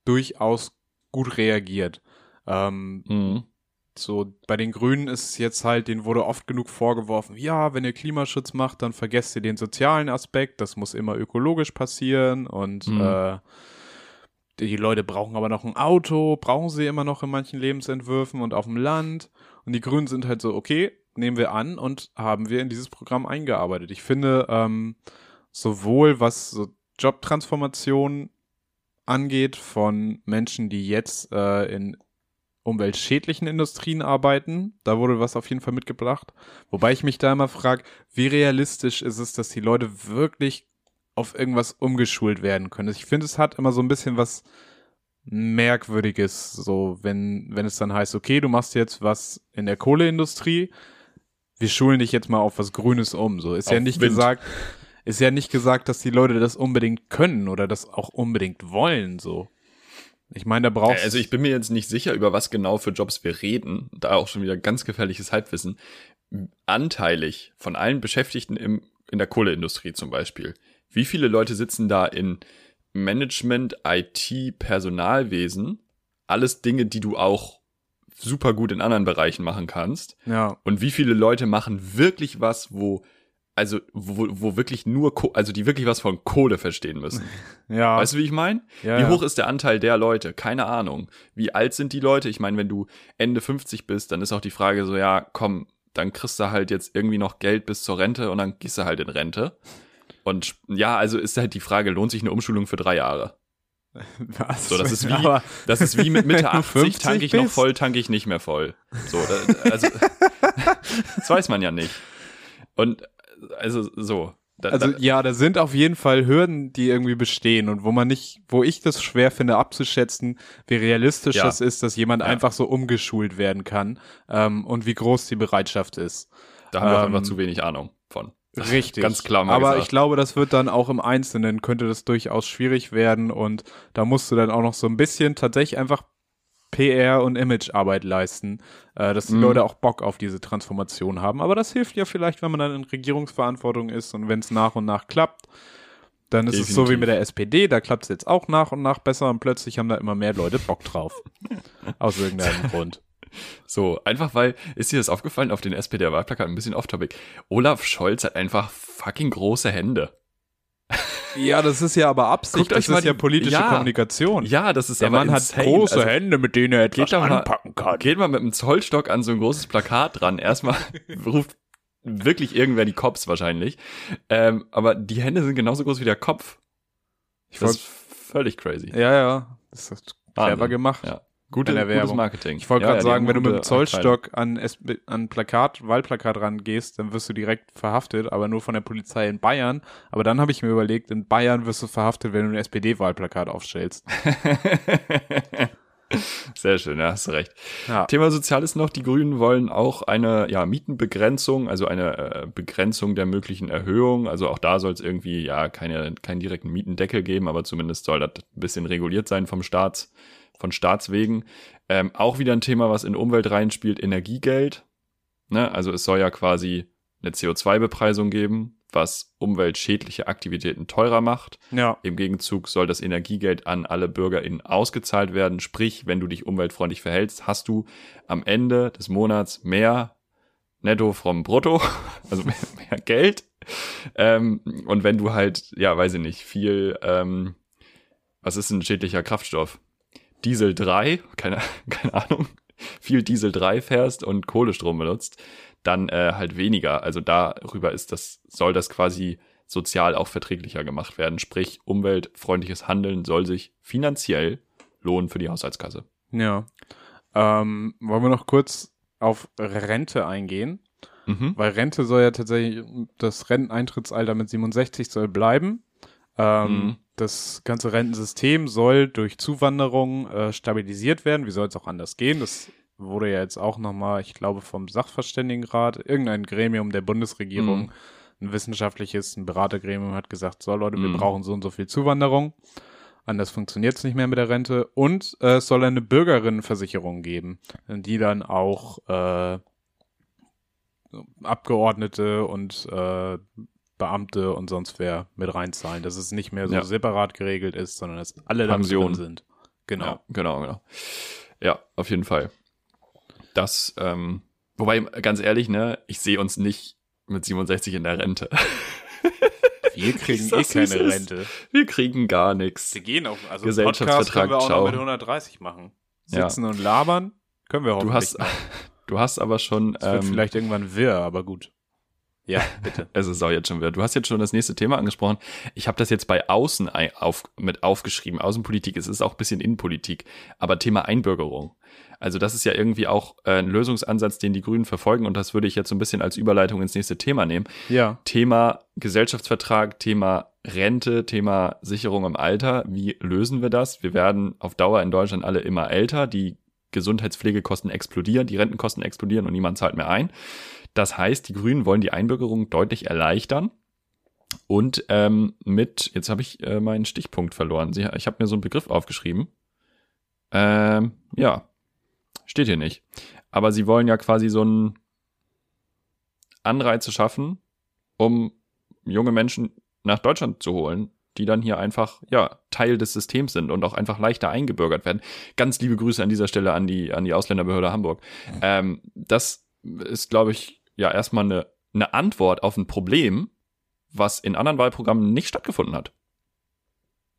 [SPEAKER 1] durchaus gut reagiert. Ähm,
[SPEAKER 2] Mhm.
[SPEAKER 1] so bei den Grünen ist es jetzt halt, denen wurde oft genug vorgeworfen, ja, wenn ihr Klimaschutz macht, dann vergesst ihr den sozialen Aspekt, das muss immer ökologisch passieren und
[SPEAKER 2] Mhm.
[SPEAKER 1] äh, die Leute brauchen aber noch ein Auto, brauchen sie immer noch in manchen Lebensentwürfen und auf dem Land. Und die Grünen sind halt so, okay, nehmen wir an und haben wir in dieses Programm eingearbeitet. Ich finde, ähm, sowohl was so Jobtransformation angeht von Menschen, die jetzt äh, in umweltschädlichen Industrien arbeiten. Da wurde was auf jeden Fall mitgebracht. Wobei ich mich da immer frage, wie realistisch ist es, dass die Leute wirklich auf irgendwas umgeschult werden können. Ich finde, es hat immer so ein bisschen was Merkwürdiges, so wenn, wenn es dann heißt, okay, du machst jetzt was in der Kohleindustrie, wir schulen dich jetzt mal auf was Grünes um. So ist ja
[SPEAKER 2] Auf
[SPEAKER 1] nicht
[SPEAKER 2] Wind.
[SPEAKER 1] gesagt, ist ja nicht gesagt, dass die Leute das unbedingt können oder das auch unbedingt wollen. So, ich meine, da brauchst
[SPEAKER 2] Also ich bin mir jetzt nicht sicher, über was genau für Jobs wir reden. Da auch schon wieder ganz gefährliches Halbwissen. Anteilig von allen Beschäftigten im, in der Kohleindustrie zum Beispiel. Wie viele Leute sitzen da in Management, IT, Personalwesen? Alles Dinge, die du auch super gut in anderen Bereichen machen kannst.
[SPEAKER 1] ja,
[SPEAKER 2] Und wie viele Leute machen wirklich was, wo, also, wo, wo wirklich nur, Ko also die wirklich was von Kohle verstehen müssen.
[SPEAKER 1] ja,
[SPEAKER 2] Weißt du, wie ich meine?
[SPEAKER 1] ja,
[SPEAKER 2] Wie hoch ist der Anteil der Leute? Keine Ahnung. Wie alt sind die Leute? Ich meine, wenn du Ende 50 bist, dann ist auch die Frage so, ja, komm, dann kriegst du halt jetzt irgendwie noch Geld bis zur Rente und dann gehst du halt in Rente. Und ja, also ist halt die Frage, lohnt sich eine Umschulung für drei Jahre?
[SPEAKER 1] Was?
[SPEAKER 2] So, das ist wie,
[SPEAKER 1] Aber
[SPEAKER 2] das ist wie mit Mitte
[SPEAKER 1] Wenn du
[SPEAKER 2] 80,
[SPEAKER 1] 50
[SPEAKER 2] tanke ich noch
[SPEAKER 1] bist.
[SPEAKER 2] voll, tanke ich nicht mehr voll. So, da, also, das weiß man ja nicht. Und, also, so. Da,
[SPEAKER 1] Also
[SPEAKER 2] da,
[SPEAKER 1] ja, da sind auf jeden Fall Hürden, die irgendwie bestehen und wo man nicht, wo ich das schwer finde abzuschätzen, wie realistisch
[SPEAKER 2] Ja.
[SPEAKER 1] das ist, dass jemand
[SPEAKER 2] Ja.
[SPEAKER 1] einfach so umgeschult werden kann ähm, und wie groß die Bereitschaft ist.
[SPEAKER 2] da haben wir auch
[SPEAKER 1] ähm,
[SPEAKER 2] einfach zu wenig Ahnung von.
[SPEAKER 1] Richtig.
[SPEAKER 2] Ganz klar
[SPEAKER 1] Aber
[SPEAKER 2] gesagt.
[SPEAKER 1] ich glaube, das wird dann auch im Einzelnen könnte das durchaus schwierig werden und da musst du dann auch noch so ein bisschen tatsächlich einfach PR und Imagearbeit leisten, äh, dass die
[SPEAKER 2] Mhm.
[SPEAKER 1] Leute auch Bock auf diese Transformation haben. Aber das hilft ja vielleicht, wenn man dann in Regierungsverantwortung ist und wenn es nach und nach klappt. Dann ist es so wie
[SPEAKER 2] Definitiv.
[SPEAKER 1] mit der SPD, da klappt es jetzt auch nach und nach besser und plötzlich haben da immer mehr Leute Bock drauf. Aus irgendeinem Grund.
[SPEAKER 2] So, einfach weil, ist dir das aufgefallen auf den SPD-Wahlplakat, ein bisschen off-topic. Olaf Scholz hat einfach fucking große Hände.
[SPEAKER 1] Ja, das ist ja aber Absicht,
[SPEAKER 2] Guckt
[SPEAKER 1] das
[SPEAKER 2] euch mal
[SPEAKER 1] ist ja
[SPEAKER 2] die-
[SPEAKER 1] politische
[SPEAKER 2] ja.
[SPEAKER 1] Kommunikation.
[SPEAKER 2] Ja, das ist
[SPEAKER 1] Der
[SPEAKER 2] aber
[SPEAKER 1] Mann hat
[SPEAKER 2] insane.
[SPEAKER 1] große
[SPEAKER 2] Also,
[SPEAKER 1] Hände, mit denen er etwas
[SPEAKER 2] Geht
[SPEAKER 1] anpacken kann.
[SPEAKER 2] Geht mal mit einem Zollstock an so ein großes Plakat dran. Erstmal ruft wirklich irgendwer die Cops wahrscheinlich. Ähm, aber die Hände sind genauso groß wie der Kopf.
[SPEAKER 1] Ich
[SPEAKER 2] Das
[SPEAKER 1] wollt-
[SPEAKER 2] ist völlig crazy.
[SPEAKER 1] Ja, ja, das ist clever gemacht.
[SPEAKER 2] Ja. Gute, gutes. Marketing.
[SPEAKER 1] Ich wollte
[SPEAKER 2] Ja,
[SPEAKER 1] gerade
[SPEAKER 2] ja,
[SPEAKER 1] sagen, wenn du mit dem Zollstock an, SB an Plakat, Wahlplakat rangehst, dann wirst du direkt verhaftet, aber nur von der Polizei in Bayern. Aber dann habe ich mir überlegt, in Bayern wirst du verhaftet, wenn du ein SPD-Wahlplakat aufstellst.
[SPEAKER 2] Sehr schön, ja, hast du recht.
[SPEAKER 1] Ja.
[SPEAKER 2] Thema Soziales noch. Die Grünen wollen auch eine ja, Mietenbegrenzung, also eine äh, Begrenzung der möglichen Erhöhung. Also auch da soll es irgendwie ja keine, keinen direkten Mietendeckel geben, aber zumindest soll das ein bisschen reguliert sein vom Staats, von Staatswegen. Ähm, auch wieder ein Thema, was in Umwelt reinspielt, Energiegeld. Ne? Also es soll ja quasi eine CO2-Bepreisung geben, was umweltschädliche Aktivitäten teurer macht.
[SPEAKER 1] Ja.
[SPEAKER 2] Im Gegenzug soll das Energiegeld an alle BürgerInnen ausgezahlt werden. Sprich, wenn du dich umweltfreundlich verhältst, hast du am Ende des Monats mehr netto vom Brutto, also mehr, mehr Geld. Ähm, und wenn du halt, ja, weiß ich nicht, viel, ähm, was ist ein schädlicher Kraftstoff? Diesel 3, keine, keine Ahnung, viel Diesel 3 fährst und Kohlestrom benutzt, dann äh, halt weniger. Also darüber ist das, soll das quasi sozial auch verträglicher gemacht werden. Sprich, umweltfreundliches Handeln soll sich finanziell lohnen für die Haushaltskasse.
[SPEAKER 1] Ja. Ähm, wollen wir noch kurz auf Rente eingehen?
[SPEAKER 2] Mhm.
[SPEAKER 1] Weil Rente soll ja tatsächlich, das Renteneintrittsalter mit 67 soll bleiben. Ähm,
[SPEAKER 2] Mhm.
[SPEAKER 1] Das ganze Rentensystem soll durch Zuwanderung äh, stabilisiert werden. Wie soll es auch anders gehen? Das wurde ja jetzt auch nochmal, ich glaube, vom Sachverständigenrat, irgendein Gremium der Bundesregierung,
[SPEAKER 2] Mhm.
[SPEAKER 1] ein wissenschaftliches, ein Beratergremium hat gesagt, so Leute, wir
[SPEAKER 2] Mhm.
[SPEAKER 1] brauchen so und so viel Zuwanderung. Anders funktioniert es nicht mehr mit der Rente. Und äh, es soll eine Bürgerinnenversicherung geben, die dann auch äh, Abgeordnete und äh, Beamte und sonst wer mit reinzahlen, dass es nicht mehr so
[SPEAKER 2] Ja.
[SPEAKER 1] separat geregelt ist, sondern dass alle da
[SPEAKER 2] Pension.
[SPEAKER 1] drin sind. Genau.
[SPEAKER 2] Ja, genau, genau. Ja, auf jeden Fall. Das, ähm, wobei, ganz ehrlich, ne, ich sehe uns nicht mit 67 in der Rente.
[SPEAKER 1] Wir kriegen eh keine
[SPEAKER 2] ist.
[SPEAKER 1] Rente.
[SPEAKER 2] Wir kriegen gar nichts.
[SPEAKER 1] Wir gehen auf, also
[SPEAKER 2] Gesellschaftsvertrag,
[SPEAKER 1] Podcast können wir auch
[SPEAKER 2] ciao.
[SPEAKER 1] noch mit 130 machen.
[SPEAKER 2] Ja.
[SPEAKER 1] Sitzen und labern können wir
[SPEAKER 2] Du
[SPEAKER 1] hoffentlich
[SPEAKER 2] hast, du hast aber schon,
[SPEAKER 1] Es wird
[SPEAKER 2] ähm,
[SPEAKER 1] vielleicht irgendwann wirr, aber gut. Ja, bitte.
[SPEAKER 2] es ist auch jetzt schon wieder. Du hast jetzt schon das nächste Thema angesprochen. Ich habe das jetzt bei Außen auf, mit aufgeschrieben. Außenpolitik, es ist auch ein bisschen Innenpolitik. Aber Thema Einbürgerung. Also das ist ja irgendwie auch äh, ein Lösungsansatz, den die Grünen verfolgen. Und das würde ich jetzt so ein bisschen als Überleitung ins nächste Thema nehmen.
[SPEAKER 1] Ja.
[SPEAKER 2] Thema Gesellschaftsvertrag, Thema Rente, Thema Sicherung im Alter. Wie lösen wir das? Wir werden auf Dauer in Deutschland alle immer älter. Die Gesundheitspflegekosten explodieren, die Rentenkosten explodieren und niemand zahlt mehr ein. Das heißt, die Grünen wollen die Einbürgerung deutlich erleichtern. Und ähm, mit, jetzt habe ich äh, meinen Stichpunkt verloren. Ich habe mir so einen Begriff aufgeschrieben. Ähm, ja, steht hier nicht. Aber sie wollen ja quasi so einen Anreize schaffen, um junge Menschen nach Deutschland zu holen, die dann hier einfach ja Teil des Systems sind und auch einfach leichter eingebürgert werden. Ganz liebe Grüße an dieser Stelle an die an die Ausländerbehörde Hamburg. Ähm, das ist, glaube ich, ja erstmal eine eine Antwort auf ein Problem, was in anderen Wahlprogrammen nicht stattgefunden hat.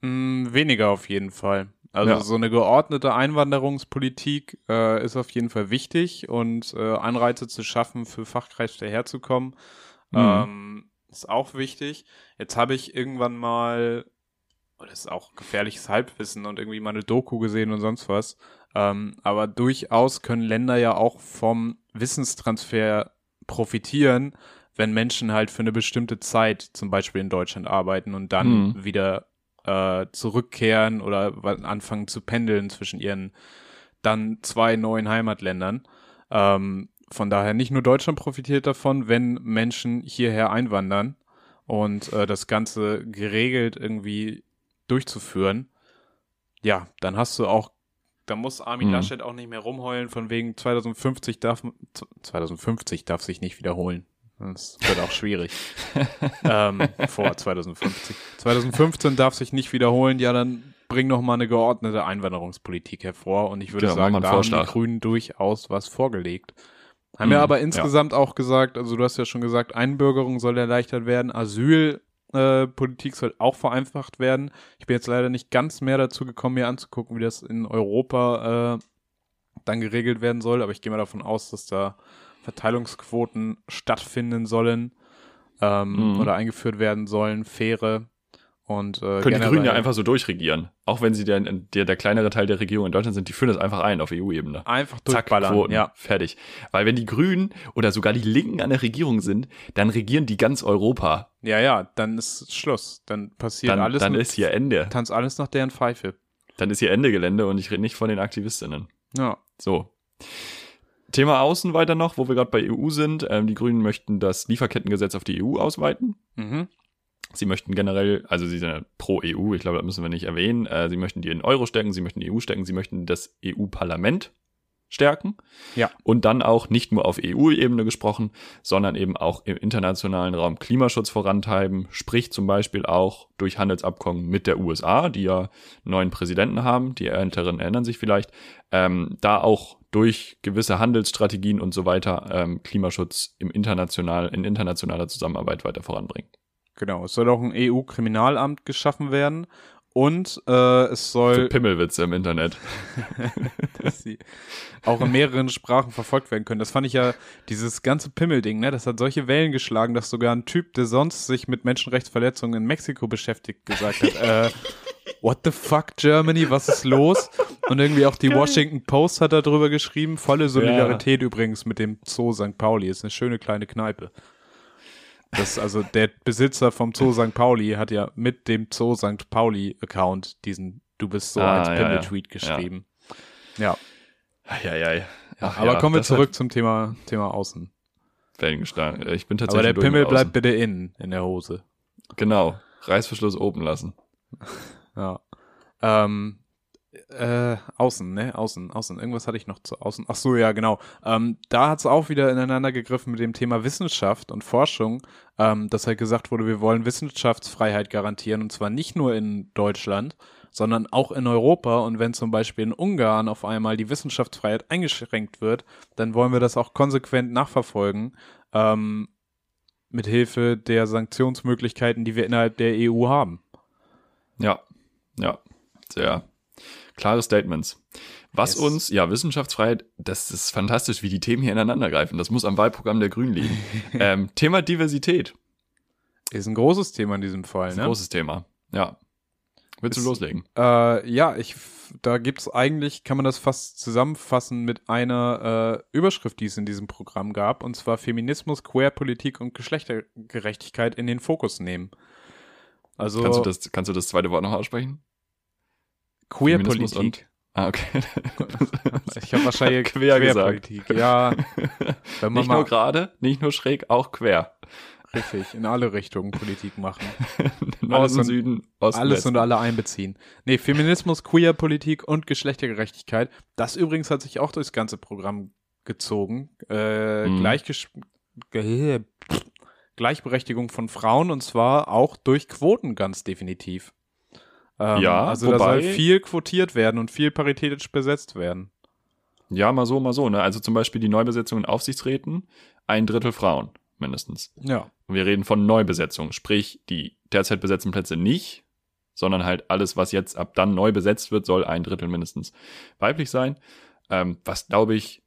[SPEAKER 1] Mm, weniger auf jeden Fall. Also
[SPEAKER 2] Ja.
[SPEAKER 1] so eine geordnete Einwanderungspolitik äh, ist auf jeden Fall wichtig und äh, Anreize zu schaffen, für Fachkräfte herzukommen,
[SPEAKER 2] Mhm.
[SPEAKER 1] ähm, ist auch wichtig. Jetzt habe ich irgendwann mal, oh, das ist auch gefährliches Halbwissen und irgendwie mal eine Doku gesehen und sonst was. Ähm, aber durchaus können Länder ja auch vom Wissenstransfer profitieren, wenn Menschen halt für eine bestimmte Zeit zum Beispiel in Deutschland arbeiten und dann
[SPEAKER 2] Mhm.
[SPEAKER 1] wieder äh, zurückkehren oder anfangen zu pendeln zwischen ihren dann zwei neuen Heimatländern. Ähm, von daher nicht nur Deutschland profitiert davon, wenn Menschen hierher einwandern und äh, das Ganze geregelt irgendwie durchzuführen. Ja, dann hast du auch, da muss Armin
[SPEAKER 2] Mhm.
[SPEAKER 1] Laschet auch nicht mehr rumheulen, von wegen 2050 darf, 2050 darf sich nicht wiederholen. Das wird auch schwierig. ähm, vor 2050. 2015 darf sich nicht wiederholen, ja, dann bring noch mal eine geordnete Einwanderungspolitik hervor und ich würde
[SPEAKER 2] Genau,
[SPEAKER 1] sagen, da haben die
[SPEAKER 2] Vorschlag.
[SPEAKER 1] Grünen durchaus was vorgelegt. Haben
[SPEAKER 2] Mhm,
[SPEAKER 1] ja aber
[SPEAKER 2] ja.
[SPEAKER 1] insgesamt auch gesagt, also du hast ja schon gesagt, Einbürgerung soll erleichtert werden, Asylpolitik äh, soll auch vereinfacht werden. Ich bin jetzt leider nicht ganz mehr dazu gekommen, mir anzugucken, wie das in Europa äh, dann geregelt werden soll, aber ich gehe mal davon aus, dass da Verteilungsquoten stattfinden sollen ähm,
[SPEAKER 2] Mhm.
[SPEAKER 1] oder eingeführt werden sollen, faire und äh,
[SPEAKER 2] Können die Grünen ja einfach so durchregieren. Auch wenn sie der, der, der kleinere Teil der Regierung in Deutschland sind, die führen das einfach ein auf EU-Ebene.
[SPEAKER 1] einfach
[SPEAKER 2] Zack,
[SPEAKER 1] durchballern.
[SPEAKER 2] Quoten,
[SPEAKER 1] ja.
[SPEAKER 2] fertig. Weil wenn die Grünen oder sogar die Linken an der Regierung sind, dann regieren die ganz Europa.
[SPEAKER 1] ja, ja, dann ist Schluss. Dann passiert
[SPEAKER 2] Dann,
[SPEAKER 1] alles
[SPEAKER 2] dann
[SPEAKER 1] mit-
[SPEAKER 2] ist hier Ende.
[SPEAKER 1] tanzt alles nach deren Pfeife.
[SPEAKER 2] Dann ist hier Ende Gelände und ich rede nicht von den Aktivistinnen.
[SPEAKER 1] Ja.
[SPEAKER 2] So. Thema Außen weiter noch, wo wir gerade bei EU sind. Ähm, die Grünen möchten das Lieferkettengesetz auf die EU ausweiten.
[SPEAKER 1] Mhm.
[SPEAKER 2] Sie möchten generell, also sie sind ja pro EU, ich glaube, das müssen wir nicht erwähnen. Äh, sie möchten die in Euro stärken, sie möchten die EU stärken, sie möchten das EU-Parlament stärken.
[SPEAKER 1] Ja.
[SPEAKER 2] Und dann auch nicht nur auf EU-Ebene gesprochen, sondern eben auch im internationalen Raum Klimaschutz vorantreiben, sprich zum Beispiel auch durch Handelsabkommen mit der USA, die ja neuen Präsidenten haben, die Älteren erinnern sich vielleicht, ähm, da auch durch gewisse Handelsstrategien und so weiter ähm, Klimaschutz im international, in internationaler Zusammenarbeit weiter voranbringen.
[SPEAKER 1] Genau, es soll auch ein EU-Kriminalamt geschaffen werden Und äh, es soll.
[SPEAKER 2] Für Pimmelwitze im Internet.
[SPEAKER 1] dass sie auch in mehreren Sprachen verfolgt werden können. Das fand ich ja, dieses ganze Pimmel-Ding, ne, das hat solche Wellen geschlagen, dass sogar ein Typ, der sonst sich mit Menschenrechtsverletzungen in Mexiko beschäftigt, gesagt hat, äh, what the fuck, Germany, was ist los? Und irgendwie auch die Washington Post hat darüber geschrieben, volle Solidarität ja. übrigens mit dem Zoo St. Pauli, ist eine schöne kleine Kneipe. Das, also der Besitzer vom Zoo St. Pauli hat ja mit dem Zoo St. Pauli Account diesen Du bist so ah, als ja, Pimmel-Tweet ja. geschrieben. Ja.
[SPEAKER 2] Ja, ja, ja.
[SPEAKER 1] Ach, aber kommen wir zurück zum Thema, Thema Außen.
[SPEAKER 2] Wellenstein. Ich bin tatsächlich.
[SPEAKER 1] Aber der Pimmel bleibt bitte innen, in der Hose.
[SPEAKER 2] Genau. Reißverschluss oben lassen.
[SPEAKER 1] ja. Ähm, äh, außen, ne? Außen, außen. Irgendwas hatte ich noch zu außen. Ach so, ja, genau. Ähm, da hat es auch wieder ineinander gegriffen mit dem Thema Wissenschaft und Forschung, ähm, dass halt gesagt wurde, wir wollen Wissenschaftsfreiheit garantieren und zwar nicht nur in Deutschland, sondern auch in Europa. Und wenn zum Beispiel in Ungarn auf einmal die Wissenschaftsfreiheit eingeschränkt wird, dann wollen wir das auch konsequent nachverfolgen. Ähm, mit Hilfe der Sanktionsmöglichkeiten, die wir innerhalb der EU haben.
[SPEAKER 2] Ja, ja, sehr klare Statements. Was yes. uns, ja, Wissenschaftsfreiheit, das ist fantastisch, wie die Themen hier ineinander greifen. Das muss am Wahlprogramm der Grünen liegen. ähm, Thema Diversität.
[SPEAKER 1] Ist ein großes Thema in diesem Fall, ist
[SPEAKER 2] ne? Ein großes Thema, ja. Willst ist, du loslegen?
[SPEAKER 1] Äh, ja, ich, da gibt's eigentlich, kann man das fast zusammenfassen mit einer äh, Überschrift, die es in diesem Programm gab, und zwar Feminismus, Queerpolitik und Geschlechtergerechtigkeit in den Fokus nehmen.
[SPEAKER 2] Also kannst du das, kannst du das zweite Wort noch aussprechen?
[SPEAKER 1] Queerpolitik.
[SPEAKER 2] Ah, okay.
[SPEAKER 1] ich habe wahrscheinlich
[SPEAKER 2] quer Queerpolitik.
[SPEAKER 1] Gesagt. Ja.
[SPEAKER 2] Wenn man nicht nur gerade, nicht nur schräg, auch quer.
[SPEAKER 1] Richtig, in alle Richtungen Politik machen.
[SPEAKER 2] Norden, und, Süden,
[SPEAKER 1] Osten, Alles Westen. und alle einbeziehen. Nee, Feminismus, Queerpolitik und Geschlechtergerechtigkeit. Das übrigens hat sich auch durchs ganze Programm gezogen. Äh. Gleichgesch Gleichberechtigung von Frauen und zwar auch durch Quoten ganz definitiv. Ähm, ja, also wobei, da soll viel quotiert werden und viel paritätisch besetzt werden.
[SPEAKER 2] Ja, mal so, mal so. Ne? Also zum Beispiel die Neubesetzung in Aufsichtsräten, ein Drittel Frauen mindestens.
[SPEAKER 1] Ja.
[SPEAKER 2] Und wir reden von Neubesetzung, sprich die derzeit besetzten Plätze nicht, sondern halt alles, was jetzt ab dann neu besetzt wird, soll ein Drittel mindestens weiblich sein. Ähm, was glaube ich,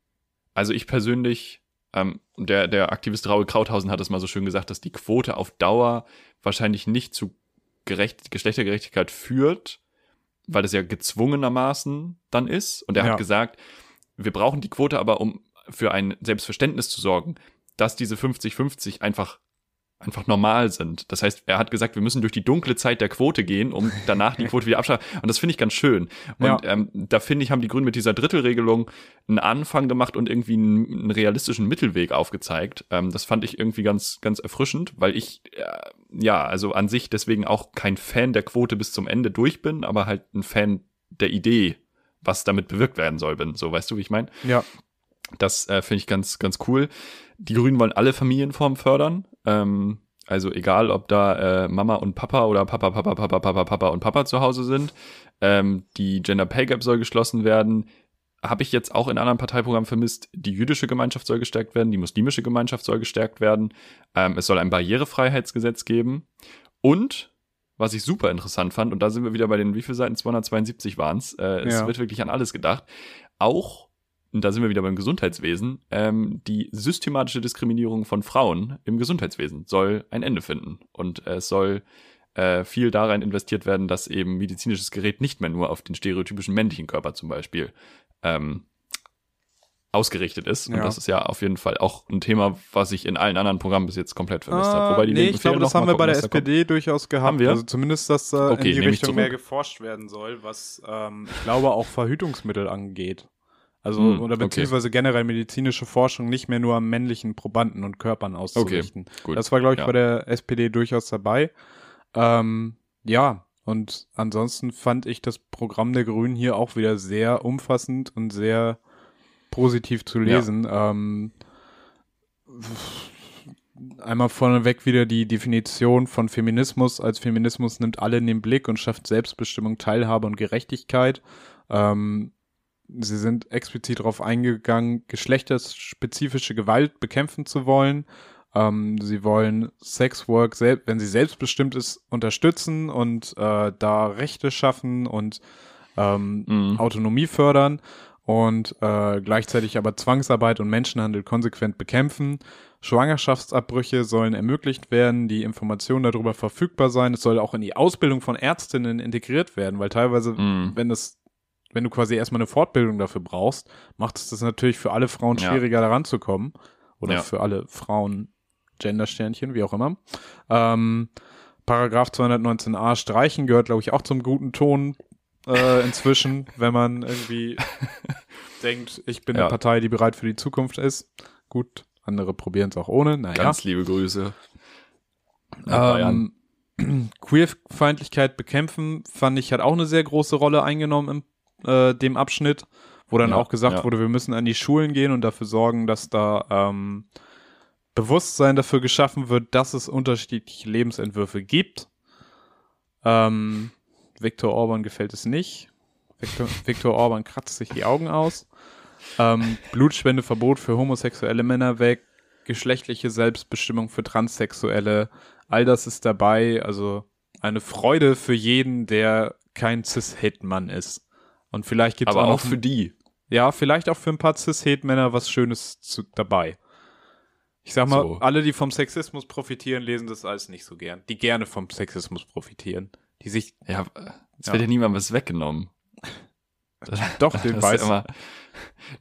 [SPEAKER 2] also ich persönlich, ähm, der, der Aktivist Raul Krauthausen hat es mal so schön gesagt, dass die Quote auf Dauer wahrscheinlich nicht zu Gerecht, Geschlechtergerechtigkeit führt, weil das ja gezwungenermaßen dann ist. Und er ja. hat gesagt, wir brauchen die Quote aber, um für ein Selbstverständnis zu sorgen, dass diese 50-50 einfach einfach normal sind. Das heißt, er hat gesagt, wir müssen durch die dunkle Zeit der Quote gehen, um danach die Quote wieder abschaffen. Und das finde ich ganz schön. Und ja. ähm, da finde ich, haben die Grünen mit dieser Drittelregelung einen Anfang gemacht und irgendwie einen, einen realistischen Mittelweg aufgezeigt. Ähm, das fand ich irgendwie ganz, ganz erfrischend, weil ich, äh, ja, also an sich deswegen auch kein Fan der Quote bis zum Ende durch bin, aber halt ein Fan der Idee, was damit bewirkt werden soll, bin. So, weißt du, wie ich meine?
[SPEAKER 1] Ja.
[SPEAKER 2] Das äh, finde ich ganz, ganz cool. Die Grünen wollen alle Familienformen fördern. Ähm, also egal, ob da äh, Mama und Papa oder Papa, Papa, Papa, Papa, Papa und Papa zu Hause sind. Ähm, die Gender Pay Gap soll geschlossen werden. Habe ich jetzt auch in anderen Parteiprogrammen vermisst. Die jüdische Gemeinschaft soll gestärkt werden, die muslimische Gemeinschaft soll gestärkt werden. Ähm, es soll ein Barrierefreiheitsgesetz geben. Und, was ich super interessant fand, und da sind wir wieder bei den, wie viele Seiten? 272 waren es. Äh, es ja. wird wirklich an alles gedacht. Auch da sind wir wieder beim Gesundheitswesen, ähm, die systematische Diskriminierung von Frauen im Gesundheitswesen soll ein Ende finden. Und äh, es soll äh, viel darin investiert werden, dass eben medizinisches Gerät nicht mehr nur auf den stereotypischen männlichen Körper zum Beispiel ähm, ausgerichtet ist. Und ja. das ist ja auf jeden Fall auch ein Thema, was ich in allen anderen Programmen bis jetzt komplett vermisst ah, habe.
[SPEAKER 1] Wobei die nee, ich glaube, das haben wir bei der SPD durchaus gehabt.
[SPEAKER 2] Haben wir?
[SPEAKER 1] Also zumindest, dass äh, okay, in die Richtung mehr geforscht werden soll, was ähm, ich glaube auch Verhütungsmittel angeht. Also, hm, oder beziehungsweise okay. generell medizinische Forschung nicht mehr nur am männlichen Probanden und Körpern auszurichten. Okay, gut. Das war, glaube ich, ja. bei der SPD durchaus dabei. Ähm, ja, und ansonsten fand ich das Programm der Grünen hier auch wieder sehr umfassend und sehr positiv zu lesen. Ja. Ähm, einmal vorneweg wieder die Definition von Feminismus als Feminismus nimmt alle in den Blick und schafft Selbstbestimmung, Teilhabe und Gerechtigkeit. Ähm, Sie sind explizit darauf eingegangen, geschlechterspezifische Gewalt bekämpfen zu wollen. Ähm, sie wollen Sexwork, wenn sie selbstbestimmt ist, unterstützen und äh, da Rechte schaffen und ähm, mhm. Autonomie fördern und äh, gleichzeitig aber Zwangsarbeit und Menschenhandel konsequent bekämpfen. Schwangerschaftsabbrüche sollen ermöglicht werden, die Informationen darüber verfügbar sein. Es soll auch in die Ausbildung von Ärztinnen integriert werden, weil teilweise, mm. wenn das, wenn du quasi erstmal eine Fortbildung dafür brauchst, macht es das natürlich für alle Frauen schwieriger, ja. daran zu kommen. Oder ja. für alle Frauen, Gendersternchen, wie auch immer. Ähm, Paragraph 219a streichen gehört, glaube ich, auch zum guten Ton äh, inzwischen, wenn man irgendwie denkt, ich bin ja. eine Partei, die bereit für die Zukunft ist. Gut, andere probieren es auch ohne. Naja.
[SPEAKER 2] Ganz liebe Grüße.
[SPEAKER 1] Ähm, Queerfeindlichkeit bekämpfen, fand ich, hat auch eine sehr große Rolle eingenommen in äh, dem Abschnitt, wo dann ja, auch gesagt ja. wurde, wir müssen an die Schulen gehen und dafür sorgen, dass da ähm, Bewusstsein dafür geschaffen wird, dass es unterschiedliche Lebensentwürfe gibt. Ähm, Viktor Orban gefällt es nicht. Viktor, Viktor Orban kratzt sich die Augen aus. Ähm, Blutspendeverbot für homosexuelle Männer weg, geschlechtliche Selbstbestimmung für Transsexuelle, all das ist dabei. Also eine Freude für jeden, der kein Cis-Hate-Mann ist. Und vielleicht gibt es
[SPEAKER 2] auch, auch für die.
[SPEAKER 1] Ja, vielleicht auch für ein paar Cis-Hate-Männer was Schönes zu, dabei. Ich sag mal, so. alle, die vom Sexismus profitieren, lesen das alles nicht so gern. Die gerne vom Sexismus profitieren. Die sich.
[SPEAKER 2] Ja, es ja. wird ja niemandem was weggenommen.
[SPEAKER 1] Doch, den weiß.
[SPEAKER 2] Immer,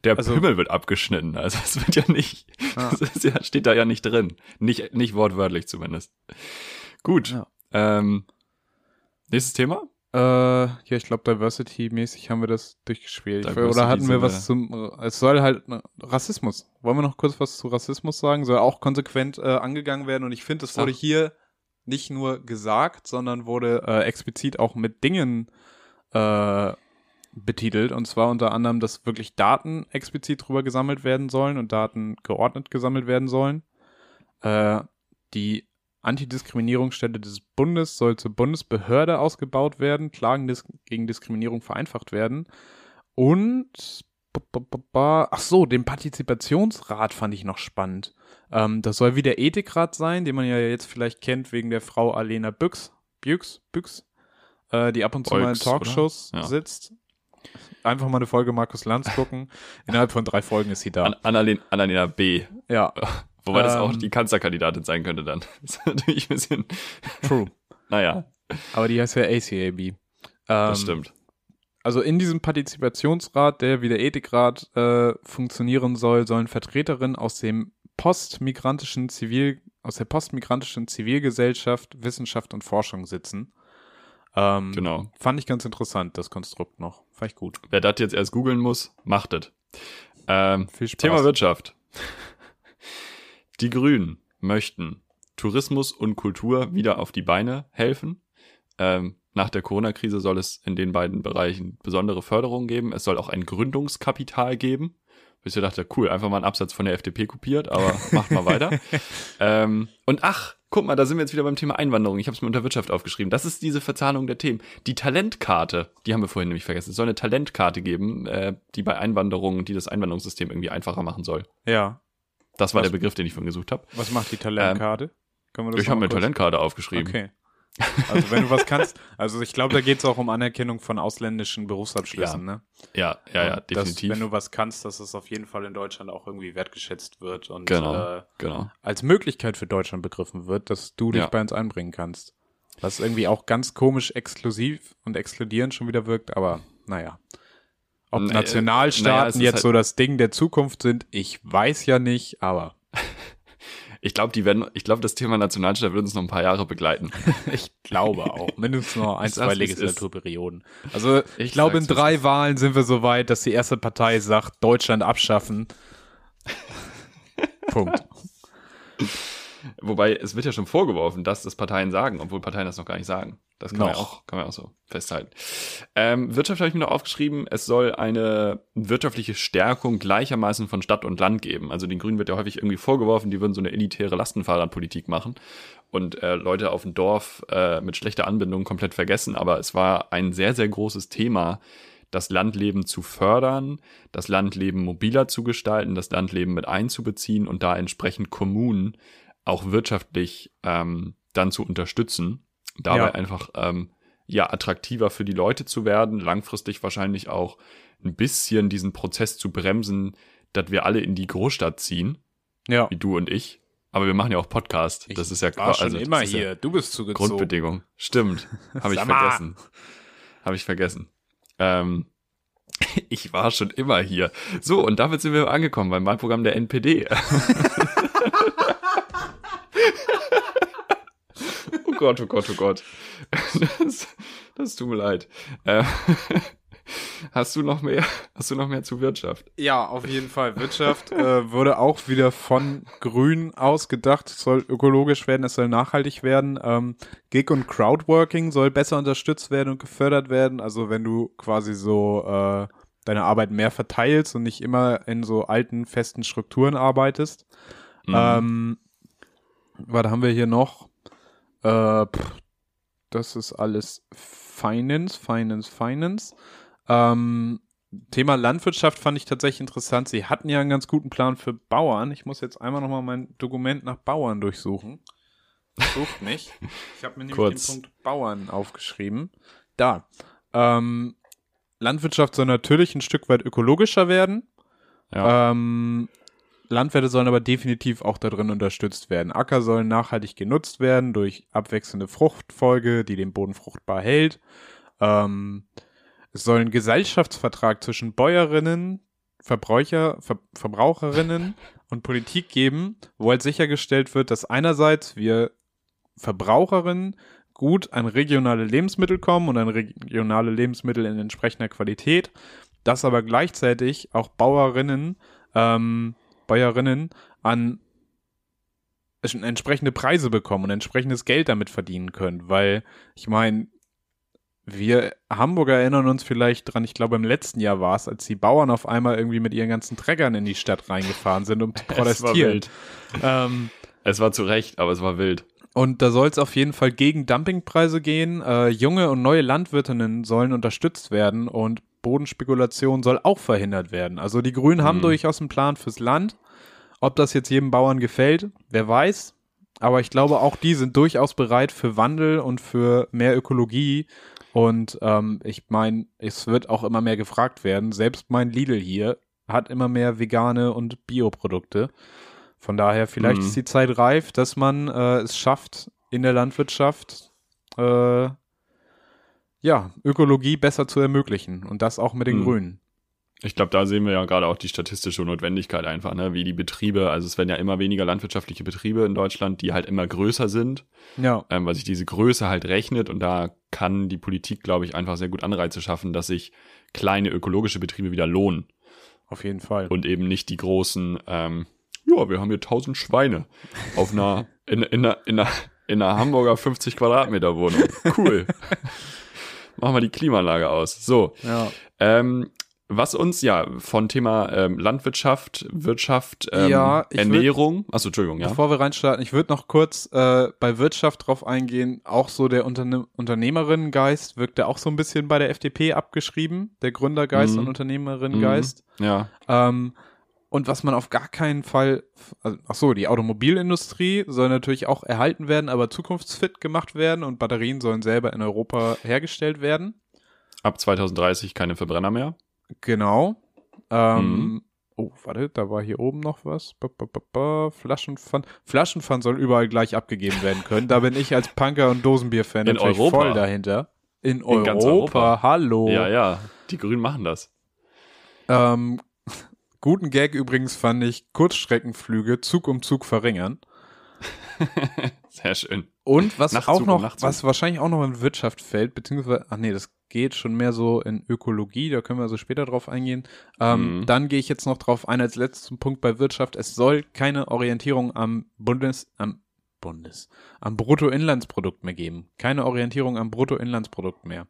[SPEAKER 2] der also, Pimmel wird abgeschnitten. Also es wird ja nicht, ah. das ja, steht da ja nicht drin. Nicht, nicht wortwörtlich zumindest. Gut. Ja. Ähm, nächstes Thema?
[SPEAKER 1] Äh, ja, ich glaube, Diversity-mäßig haben wir das durchgespielt. Diversity Oder hatten wir was zum, es soll halt ne, Rassismus. Wollen wir noch kurz was zu Rassismus sagen? Soll auch konsequent äh, angegangen werden und ich finde, es wurde hier nicht nur gesagt, sondern wurde äh, explizit auch mit Dingen äh, betitelt. Und zwar unter anderem, dass wirklich Daten explizit drüber gesammelt werden sollen und Daten geordnet gesammelt werden sollen. Äh, die Antidiskriminierungsstelle des Bundes soll zur Bundesbehörde ausgebaut werden, Klagen dis gegen Diskriminierung vereinfacht werden. Und ach so, den Partizipationsrat fand ich noch spannend. Ähm, das soll wie der Ethikrat sein, den man ja jetzt vielleicht kennt wegen der Frau Alena Büchs, Büchs, Büchs, äh, die ab und zu Beugs, mal in Talkshows ja. sitzt einfach mal eine Folge Markus Lanz gucken. Innerhalb von drei Folgen ist sie da. An
[SPEAKER 2] Annalena, Annalena B.
[SPEAKER 1] Ja.
[SPEAKER 2] Wobei ähm, das auch ähm. die Kanzlerkandidatin sein könnte dann. Das ist natürlich ein bisschen.
[SPEAKER 1] True.
[SPEAKER 2] naja.
[SPEAKER 1] Aber die heißt ja ACAB. Ähm,
[SPEAKER 2] das stimmt.
[SPEAKER 1] Also in diesem Partizipationsrat, der wie der Ethikrat äh, funktionieren soll, sollen Vertreterinnen aus dem postmigrantischen Zivil, aus der postmigrantischen Zivilgesellschaft, Wissenschaft und Forschung sitzen. Ähm,
[SPEAKER 2] genau.
[SPEAKER 1] Fand ich ganz interessant, das Konstrukt noch. Fand ich gut.
[SPEAKER 2] Wer das jetzt erst googeln muss, macht es. Ähm, Viel Spaß. Thema Wirtschaft. Die Grünen möchten Tourismus und Kultur wieder auf die Beine helfen. Ähm, nach der Corona-Krise soll es in den beiden Bereichen besondere Förderungen geben. Es soll auch ein Gründungskapital geben. Bis ich dachte, cool, einfach mal einen Absatz von der FDP kopiert, aber macht mal weiter. ähm, und ach, guck mal, da sind wir jetzt wieder beim Thema Einwanderung. Ich habe es mir unter Wirtschaft aufgeschrieben. Das ist diese Verzahnung der Themen. Die Talentkarte, die haben wir vorhin nämlich vergessen. Es soll eine Talentkarte geben, äh, die bei Einwanderung, die das Einwanderungssystem irgendwie einfacher machen soll.
[SPEAKER 1] Ja.
[SPEAKER 2] Das war was, der Begriff, den ich vorhin gesucht habe.
[SPEAKER 1] Was macht die Talentkarte?
[SPEAKER 2] Ähm, ich habe mir Talentkarte aufgeschrieben.
[SPEAKER 1] Okay. Also wenn du was kannst, also ich glaube, da geht es auch um Anerkennung von ausländischen Berufsabschlüssen,
[SPEAKER 2] ja.
[SPEAKER 1] ne?
[SPEAKER 2] Ja, ja, ja, definitiv.
[SPEAKER 1] Dass, wenn du was kannst, dass es auf jeden Fall in Deutschland auch irgendwie wertgeschätzt wird und
[SPEAKER 2] genau,
[SPEAKER 1] äh,
[SPEAKER 2] genau.
[SPEAKER 1] als Möglichkeit für Deutschland begriffen wird, dass du dich ja. bei uns einbringen kannst. Was irgendwie auch ganz komisch exklusiv und exkludierend schon wieder wirkt, aber naja. Ob naja, Nationalstaaten naja, jetzt halt so das Ding der Zukunft sind, ich weiß ja nicht, aber
[SPEAKER 2] ich glaube, die werden, ich glaube, das Thema Nationalstaat wird uns noch ein paar Jahre begleiten.
[SPEAKER 1] ich glaube auch. Mindestens noch ein, zwei Legislaturperioden. Also ich, ich glaube, in drei Wahlen sind wir so weit, dass die erste Partei sagt, Deutschland abschaffen. Punkt.
[SPEAKER 2] Wobei, es wird ja schon vorgeworfen, dass das Parteien sagen, obwohl Parteien das noch gar nicht sagen. Das kann, man, auch, kann man auch so festhalten. Ähm, Wirtschaft habe ich mir noch aufgeschrieben, es soll eine wirtschaftliche Stärkung gleichermaßen von Stadt und Land geben. Also den Grünen wird ja häufig irgendwie vorgeworfen, die würden so eine elitäre Lastenfahrradpolitik machen und äh, Leute auf dem Dorf äh, mit schlechter Anbindung komplett vergessen. Aber es war ein sehr, sehr großes Thema, das Landleben zu fördern, das Landleben mobiler zu gestalten, das Landleben mit einzubeziehen und da entsprechend Kommunen auch wirtschaftlich ähm, dann zu unterstützen, dabei
[SPEAKER 1] Ja.
[SPEAKER 2] einfach ähm, ja attraktiver für die Leute zu werden, langfristig wahrscheinlich auch ein bisschen diesen Prozess zu bremsen, dass wir alle in die Großstadt ziehen,
[SPEAKER 1] Ja.
[SPEAKER 2] wie du und ich. Aber wir machen ja auch Podcast. das ist ja
[SPEAKER 1] war schon
[SPEAKER 2] also, das
[SPEAKER 1] immer
[SPEAKER 2] ist ja
[SPEAKER 1] hier. du bist zugezogen.
[SPEAKER 2] Grundbedingung. Stimmt. Habe ich vergessen. Habe ich vergessen. Ähm, ich war schon immer hier. So, und damit sind wir angekommen beim Wahlprogramm der NPD. oh Gott, oh Gott, oh Gott. Das, das tut mir leid. Äh, hast du noch mehr? Hast du noch mehr zu Wirtschaft?
[SPEAKER 1] Ja, auf jeden Fall. Wirtschaft äh, wurde auch wieder von Grün ausgedacht. Es soll ökologisch werden, es soll nachhaltig werden. Ähm, Gig und Crowdworking soll besser unterstützt werden und gefördert werden. Also wenn du quasi so äh, deine Arbeit mehr verteilst und nicht immer in so alten, festen Strukturen arbeitest.
[SPEAKER 2] Mhm.
[SPEAKER 1] Ähm, was haben wir hier noch? Äh, pff, das ist alles Finance, Finance, Finance. Ähm, Thema Landwirtschaft fand ich tatsächlich interessant. Sie hatten ja einen ganz guten Plan für Bauern. Ich muss jetzt einmal nochmal mein Dokument nach Bauern durchsuchen. Sucht nicht. Ich habe mir nämlich
[SPEAKER 2] Kurz.
[SPEAKER 1] den Punkt Bauern aufgeschrieben. Da. Ähm, Landwirtschaft soll natürlich ein Stück weit ökologischer werden.
[SPEAKER 2] Ja.
[SPEAKER 1] Ähm, Landwirte sollen aber definitiv auch darin unterstützt werden. Acker sollen nachhaltig genutzt werden durch abwechselnde Fruchtfolge, die den Boden fruchtbar hält. Ähm, es soll einen Gesellschaftsvertrag zwischen Bäuerinnen, Verbräucher, Ver Verbraucherinnen und Politik geben, wo halt sichergestellt wird, dass einerseits wir Verbraucherinnen gut an regionale Lebensmittel kommen und an regionale Lebensmittel in entsprechender Qualität, dass aber gleichzeitig auch Bauerinnen, ähm, Bäuerinnen an entsprechende Preise bekommen und entsprechendes Geld damit verdienen können, weil ich meine, wir Hamburger erinnern uns vielleicht dran, ich glaube im letzten Jahr war es, als die Bauern auf einmal irgendwie mit ihren ganzen Treckern in die Stadt reingefahren sind, um zu
[SPEAKER 2] Es war
[SPEAKER 1] protestieren.
[SPEAKER 2] wild.
[SPEAKER 1] Ähm,
[SPEAKER 2] Es war zu Recht, aber es war wild.
[SPEAKER 1] und da soll es auf jeden Fall gegen Dumpingpreise gehen. Äh, junge und neue Landwirtinnen sollen unterstützt werden und Bodenspekulation soll auch verhindert werden. Also die Grünen haben
[SPEAKER 2] Mhm.
[SPEAKER 1] durchaus einen Plan fürs Land. Ob das jetzt jedem Bauern gefällt, wer weiß. Aber ich glaube, auch die sind durchaus bereit für Wandel und für mehr Ökologie. Und ähm, ich meine, es wird auch immer mehr gefragt werden. Selbst mein Lidl hier hat immer mehr vegane und Bioprodukte. Von daher, vielleicht
[SPEAKER 2] Mhm.
[SPEAKER 1] ist die Zeit reif, dass man äh, es schafft, in der Landwirtschaft äh, ja, Ökologie besser zu ermöglichen. Und das auch mit den
[SPEAKER 2] Mhm.
[SPEAKER 1] Grünen.
[SPEAKER 2] Ich glaube, da sehen wir ja gerade auch die statistische Notwendigkeit einfach, ne? wie die Betriebe, also es werden ja immer weniger landwirtschaftliche Betriebe in Deutschland, die halt immer größer sind,
[SPEAKER 1] Ja,
[SPEAKER 2] ähm, weil sich diese Größe halt rechnet und da kann die Politik, glaube ich, einfach sehr gut Anreize schaffen, dass sich kleine ökologische Betriebe wieder lohnen
[SPEAKER 1] auf jeden Fall.
[SPEAKER 2] und eben nicht die großen, ähm, ja, wir haben hier tausend Schweine auf einer, in, in, einer, in, einer, in einer Hamburger 50 Quadratmeter Wohnung. Cool. Machen wir die Klimaanlage aus. So,
[SPEAKER 1] ja.
[SPEAKER 2] ähm, was uns ja von Thema ähm, Landwirtschaft, Wirtschaft, ähm,
[SPEAKER 1] Ja, ich würd-
[SPEAKER 2] Ernährung, achso, Entschuldigung, ja.
[SPEAKER 1] Bevor wir reinstarten, ich würde noch kurz äh, bei Wirtschaft drauf eingehen. Auch so der Unterne Unternehmerinnengeist wirkt ja auch so ein bisschen bei der FDP abgeschrieben. Der Gründergeist
[SPEAKER 2] Mhm.
[SPEAKER 1] und Unternehmerinnengeist.
[SPEAKER 2] Ja,
[SPEAKER 1] Ähm, und was man auf gar keinen Fall, also, ach so, die Automobilindustrie soll natürlich auch erhalten werden, aber zukunftsfit gemacht werden und Batterien sollen selber in Europa hergestellt werden.
[SPEAKER 2] ab 2030 keine Verbrenner mehr.
[SPEAKER 1] Genau. Ähm,
[SPEAKER 2] Mhm.
[SPEAKER 1] Oh, warte, da war hier oben noch was. Ba, ba. Flaschenpfand. Flaschenpfand soll überall gleich abgegeben werden können. Da bin ich als Punker und Dosenbier-Fan
[SPEAKER 2] In
[SPEAKER 1] natürlich
[SPEAKER 2] Europa.
[SPEAKER 1] voll dahinter. In, Europa,
[SPEAKER 2] ganz Europa.
[SPEAKER 1] hallo.
[SPEAKER 2] Ja, ja, die Grünen machen das.
[SPEAKER 1] Ähm, guten Gag übrigens fand ich Kurzstreckenflüge Zug um Zug verringern.
[SPEAKER 2] Sehr schön.
[SPEAKER 1] Und was
[SPEAKER 2] Nachtzug
[SPEAKER 1] auch
[SPEAKER 2] um
[SPEAKER 1] noch,
[SPEAKER 2] Nachtzug.
[SPEAKER 1] was wahrscheinlich auch noch in Wirtschaft fällt, beziehungsweise, ach nee, das geht schon mehr so in Ökologie, da können wir also später drauf eingehen. Ähm,
[SPEAKER 2] Mhm.
[SPEAKER 1] Dann gehe ich jetzt noch drauf ein als letzten Punkt bei Wirtschaft. Es soll keine Orientierung am Bundes, am Bundes, am Bruttoinlandsprodukt mehr geben. Keine Orientierung am Bruttoinlandsprodukt mehr.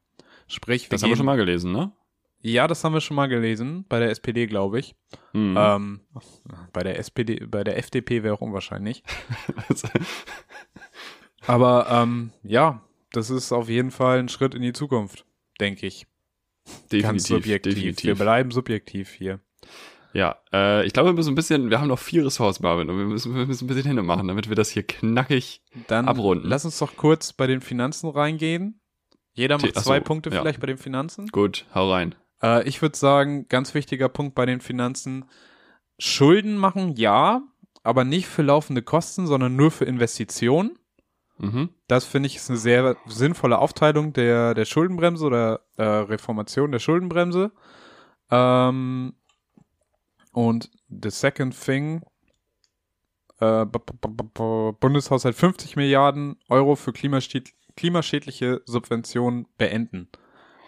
[SPEAKER 1] Sprich,
[SPEAKER 2] Das haben wir schon mal gelesen, ne?
[SPEAKER 1] Ja, das haben wir schon mal gelesen, bei der SPD, glaube ich.
[SPEAKER 2] Mhm.
[SPEAKER 1] Ähm, bei der SPD, bei der FDP wäre auch unwahrscheinlich. Aber ähm, ja, das ist auf jeden Fall ein Schritt in die Zukunft, denke ich. Ganz
[SPEAKER 2] definitiv,
[SPEAKER 1] subjektiv. Wir
[SPEAKER 2] definitiv.
[SPEAKER 1] bleiben subjektiv hier.
[SPEAKER 2] Ja, äh, ich glaube, wir müssen ein bisschen, wir haben noch vier Ressorts, Marvin, und wir müssen, wir müssen ein bisschen hinmachen, damit wir das hier knackig
[SPEAKER 1] Dann
[SPEAKER 2] abrunden.
[SPEAKER 1] lass uns doch kurz bei den Finanzen reingehen. Jeder macht
[SPEAKER 2] Ach so,
[SPEAKER 1] zwei Punkte
[SPEAKER 2] ja.
[SPEAKER 1] vielleicht bei den Finanzen.
[SPEAKER 2] Gut, hau rein.
[SPEAKER 1] Äh, ich würde sagen, ganz wichtiger Punkt bei den Finanzen. Schulden machen, ja, aber nicht für laufende Kosten, sondern nur für Investitionen.
[SPEAKER 2] Mhm.
[SPEAKER 1] Das finde ich ist eine sehr sinnvolle Aufteilung der, der Schuldenbremse oder äh, Reformation der Schuldenbremse. Ähm, und the second thing, äh, Bundeshaushalt 50 Milliarden Euro für klimaschäd klimaschädliche Subventionen beenden.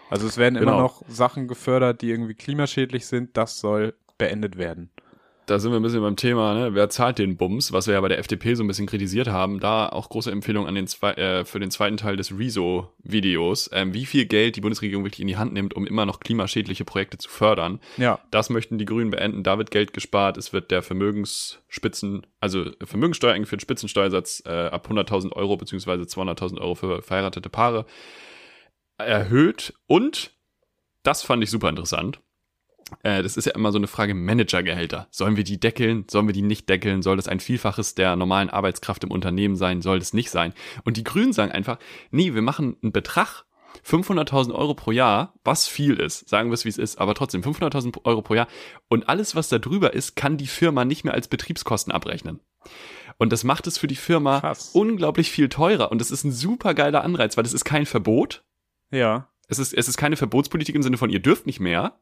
[SPEAKER 1] Also es werden immer
[SPEAKER 2] Genau.
[SPEAKER 1] noch Sachen gefördert, die irgendwie klimaschädlich sind. Das soll beendet werden.
[SPEAKER 2] Da sind wir ein bisschen beim Thema, ne? wer zahlt den Bums, was wir ja bei der FDP so ein bisschen kritisiert haben. Da auch große Empfehlung an den zwei, äh, für den zweiten Teil des Rezo-Videos, ähm, wie viel Geld die Bundesregierung wirklich in die Hand nimmt, um immer noch klimaschädliche Projekte zu fördern.
[SPEAKER 1] Ja,
[SPEAKER 2] Das möchten die Grünen beenden. Da wird Geld gespart. Es wird der Vermögensspitzen, also Vermögenssteuer eingeführt, Spitzensteuersatz äh, ab 100.000 Euro beziehungsweise 200.000 Euro für verheiratete Paare erhöht. Und das fand ich super interessant. Äh, das ist ja immer so eine Frage Managergehälter. Sollen wir die deckeln? Sollen wir die nicht deckeln? Soll das ein Vielfaches der normalen Arbeitskraft im Unternehmen sein? Soll das nicht sein? Und die Grünen sagen einfach, nee, wir machen einen Betrag 500.000 Euro pro Jahr, was viel ist, sagen wir es wie es ist, aber trotzdem 500.000 Euro pro Jahr und alles, was da drüber ist, kann die Firma nicht mehr als Betriebskosten abrechnen. Und das macht es für die Firma
[SPEAKER 1] Krass.
[SPEAKER 2] unglaublich viel teurer und das ist ein super geiler Anreiz, weil das ist kein Verbot,
[SPEAKER 1] ja.
[SPEAKER 2] es ist, es ist keine Verbotspolitik im Sinne von, ihr dürft nicht mehr,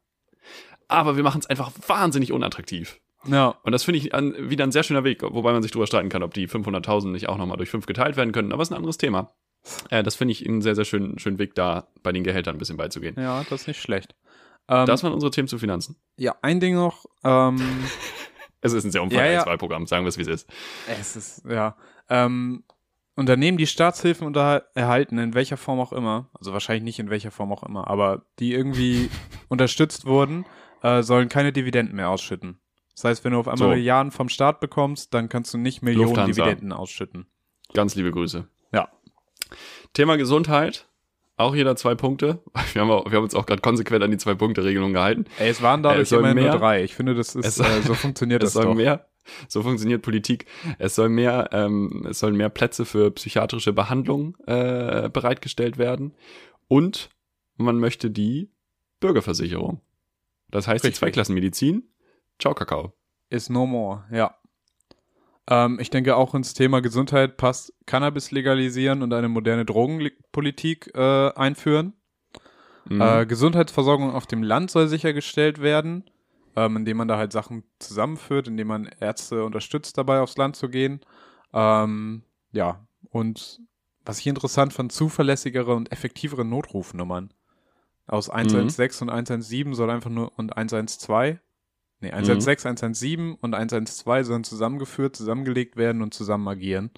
[SPEAKER 2] aber wir machen es einfach wahnsinnig unattraktiv.
[SPEAKER 1] Ja,
[SPEAKER 2] Und das finde ich an, wieder ein sehr schöner Weg, wobei man sich drüber streiten kann, ob die 500.000 nicht auch nochmal durch fünf geteilt werden können, aber ist ein anderes Thema. Äh, das finde ich einen sehr, sehr schönen, schönen Weg, da bei den Gehältern ein bisschen beizugehen.
[SPEAKER 1] ja, das ist nicht schlecht. Ähm,
[SPEAKER 2] Das waren unsere Themen zu Finanzen.
[SPEAKER 1] ja, ein Ding noch. Ähm,
[SPEAKER 2] Es ist ein sehr umfangreiches
[SPEAKER 1] Ja, ja.
[SPEAKER 2] Wahlprogramm, sagen wir es, wie es ist.
[SPEAKER 1] es ist, ja. Ähm, Unternehmen, die Staatshilfen unter erhalten, in welcher Form auch immer, also wahrscheinlich nicht in welcher Form auch immer, aber die irgendwie unterstützt wurden, äh, sollen keine Dividenden mehr ausschütten. Das heißt, wenn du auf einmal
[SPEAKER 2] So.
[SPEAKER 1] Milliarden vom Staat bekommst, dann kannst du nicht Millionen
[SPEAKER 2] Lufthansa.
[SPEAKER 1] Dividenden ausschütten.
[SPEAKER 2] Ganz liebe Grüße.
[SPEAKER 1] Ja.
[SPEAKER 2] Thema Gesundheit. Auch jeder zwei Punkte. Wir haben, auch, wir haben uns auch gerade konsequent an die Zwei-Punkte-Regelung gehalten.
[SPEAKER 1] Ey, es waren dadurch
[SPEAKER 2] Es soll
[SPEAKER 1] immerhin nur
[SPEAKER 2] mehr-
[SPEAKER 1] drei. Ich finde, das ist,
[SPEAKER 2] Es
[SPEAKER 1] äh, so funktioniert
[SPEAKER 2] Es
[SPEAKER 1] das doch.
[SPEAKER 2] mehr, so funktioniert Politik. Es soll mehr, ähm, es sollen mehr Plätze für psychiatrische Behandlung äh, bereitgestellt werden. Und man möchte die Bürgerversicherung. Das heißt, die
[SPEAKER 1] Richtig.
[SPEAKER 2] Zweiklassenmedizin. Ciao, Kakao.
[SPEAKER 1] Is no more, ja. Ähm, ich denke auch ins Thema Gesundheit passt Cannabis legalisieren und eine moderne Drogenpolitik äh, einführen.
[SPEAKER 2] Mhm.
[SPEAKER 1] Äh, Gesundheitsversorgung auf dem Land soll sichergestellt werden, ähm, indem man da halt Sachen zusammenführt, indem man Ärzte unterstützt dabei aufs Land zu gehen. Ähm, ja, und was ich interessant fand, zuverlässigere und effektivere Notrufnummern. Aus 116 und 117 soll einfach nur und 112 Nee, 116, 117 und 112 sollen zusammengeführt, zusammengelegt werden und zusammen agieren.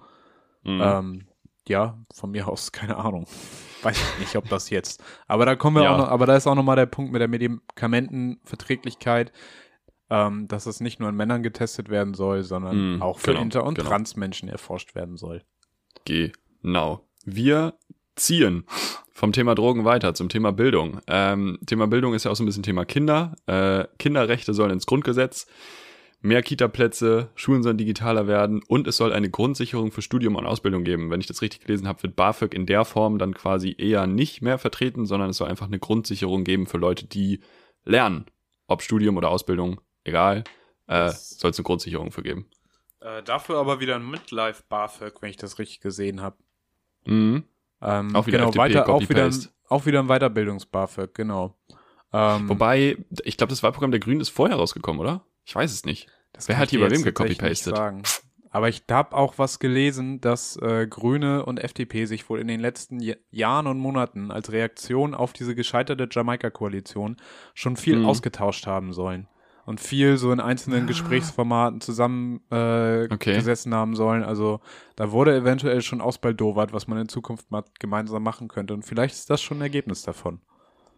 [SPEAKER 2] Mhm.
[SPEAKER 1] Ähm, ja, von mir aus, keine Ahnung. Weiß ich nicht, ob das jetzt. Aber da kommen wir
[SPEAKER 2] Ja.
[SPEAKER 1] auch noch, aber da ist auch nochmal der Punkt mit der Medikamentenverträglichkeit, ähm, dass es nicht nur an Männern getestet werden soll, sondern
[SPEAKER 2] Mhm,
[SPEAKER 1] auch für
[SPEAKER 2] genau,
[SPEAKER 1] Inter- und
[SPEAKER 2] genau.
[SPEAKER 1] Transmenschen erforscht werden soll.
[SPEAKER 2] Genau. Wir ziehen vom Thema Drogen weiter zum Thema Bildung. Ähm, Thema Bildung ist ja auch so ein bisschen Thema Kinder. Äh, Kinderrechte sollen ins Grundgesetz. Mehr Kita-Plätze, Schulen sollen digitaler werden und es soll eine Grundsicherung für Studium und Ausbildung geben. Wenn ich das richtig gelesen habe, wird BAföG in der Form dann quasi eher nicht mehr vertreten, sondern es soll einfach eine Grundsicherung geben für Leute, die lernen. Ob Studium oder Ausbildung, egal. Äh, soll es eine Grundsicherung für geben.
[SPEAKER 1] Äh, dafür aber wieder ein Midlife BAföG, wenn ich das richtig gesehen habe.
[SPEAKER 2] Mhm.
[SPEAKER 1] Ähm,
[SPEAKER 2] Auch wieder
[SPEAKER 1] genau,
[SPEAKER 2] FDP,
[SPEAKER 1] weiter, auch wieder, ein- auch wieder ein Weiterbildungs-BAföG, genau. Ähm,
[SPEAKER 2] Wobei, ich glaube, das Wahlprogramm der Grünen ist vorher rausgekommen, oder? Ich weiß es nicht.
[SPEAKER 1] Das
[SPEAKER 2] Wer hat hier bei wem gecopy-pastet?
[SPEAKER 1] Aber ich habe auch was gelesen, dass äh, Grüne und FDP sich wohl in den letzten J Jahren und Monaten als Reaktion auf diese gescheiterte Jamaika-Koalition schon viel
[SPEAKER 2] Mhm.
[SPEAKER 1] ausgetauscht haben sollen. Und viel so in einzelnen Gesprächsformaten zusammen äh,
[SPEAKER 2] Okay.
[SPEAKER 1] haben sollen. Also da wurde eventuell schon ausbaldowert, was man in Zukunft mal gemeinsam machen könnte. Und vielleicht ist das schon ein Ergebnis davon.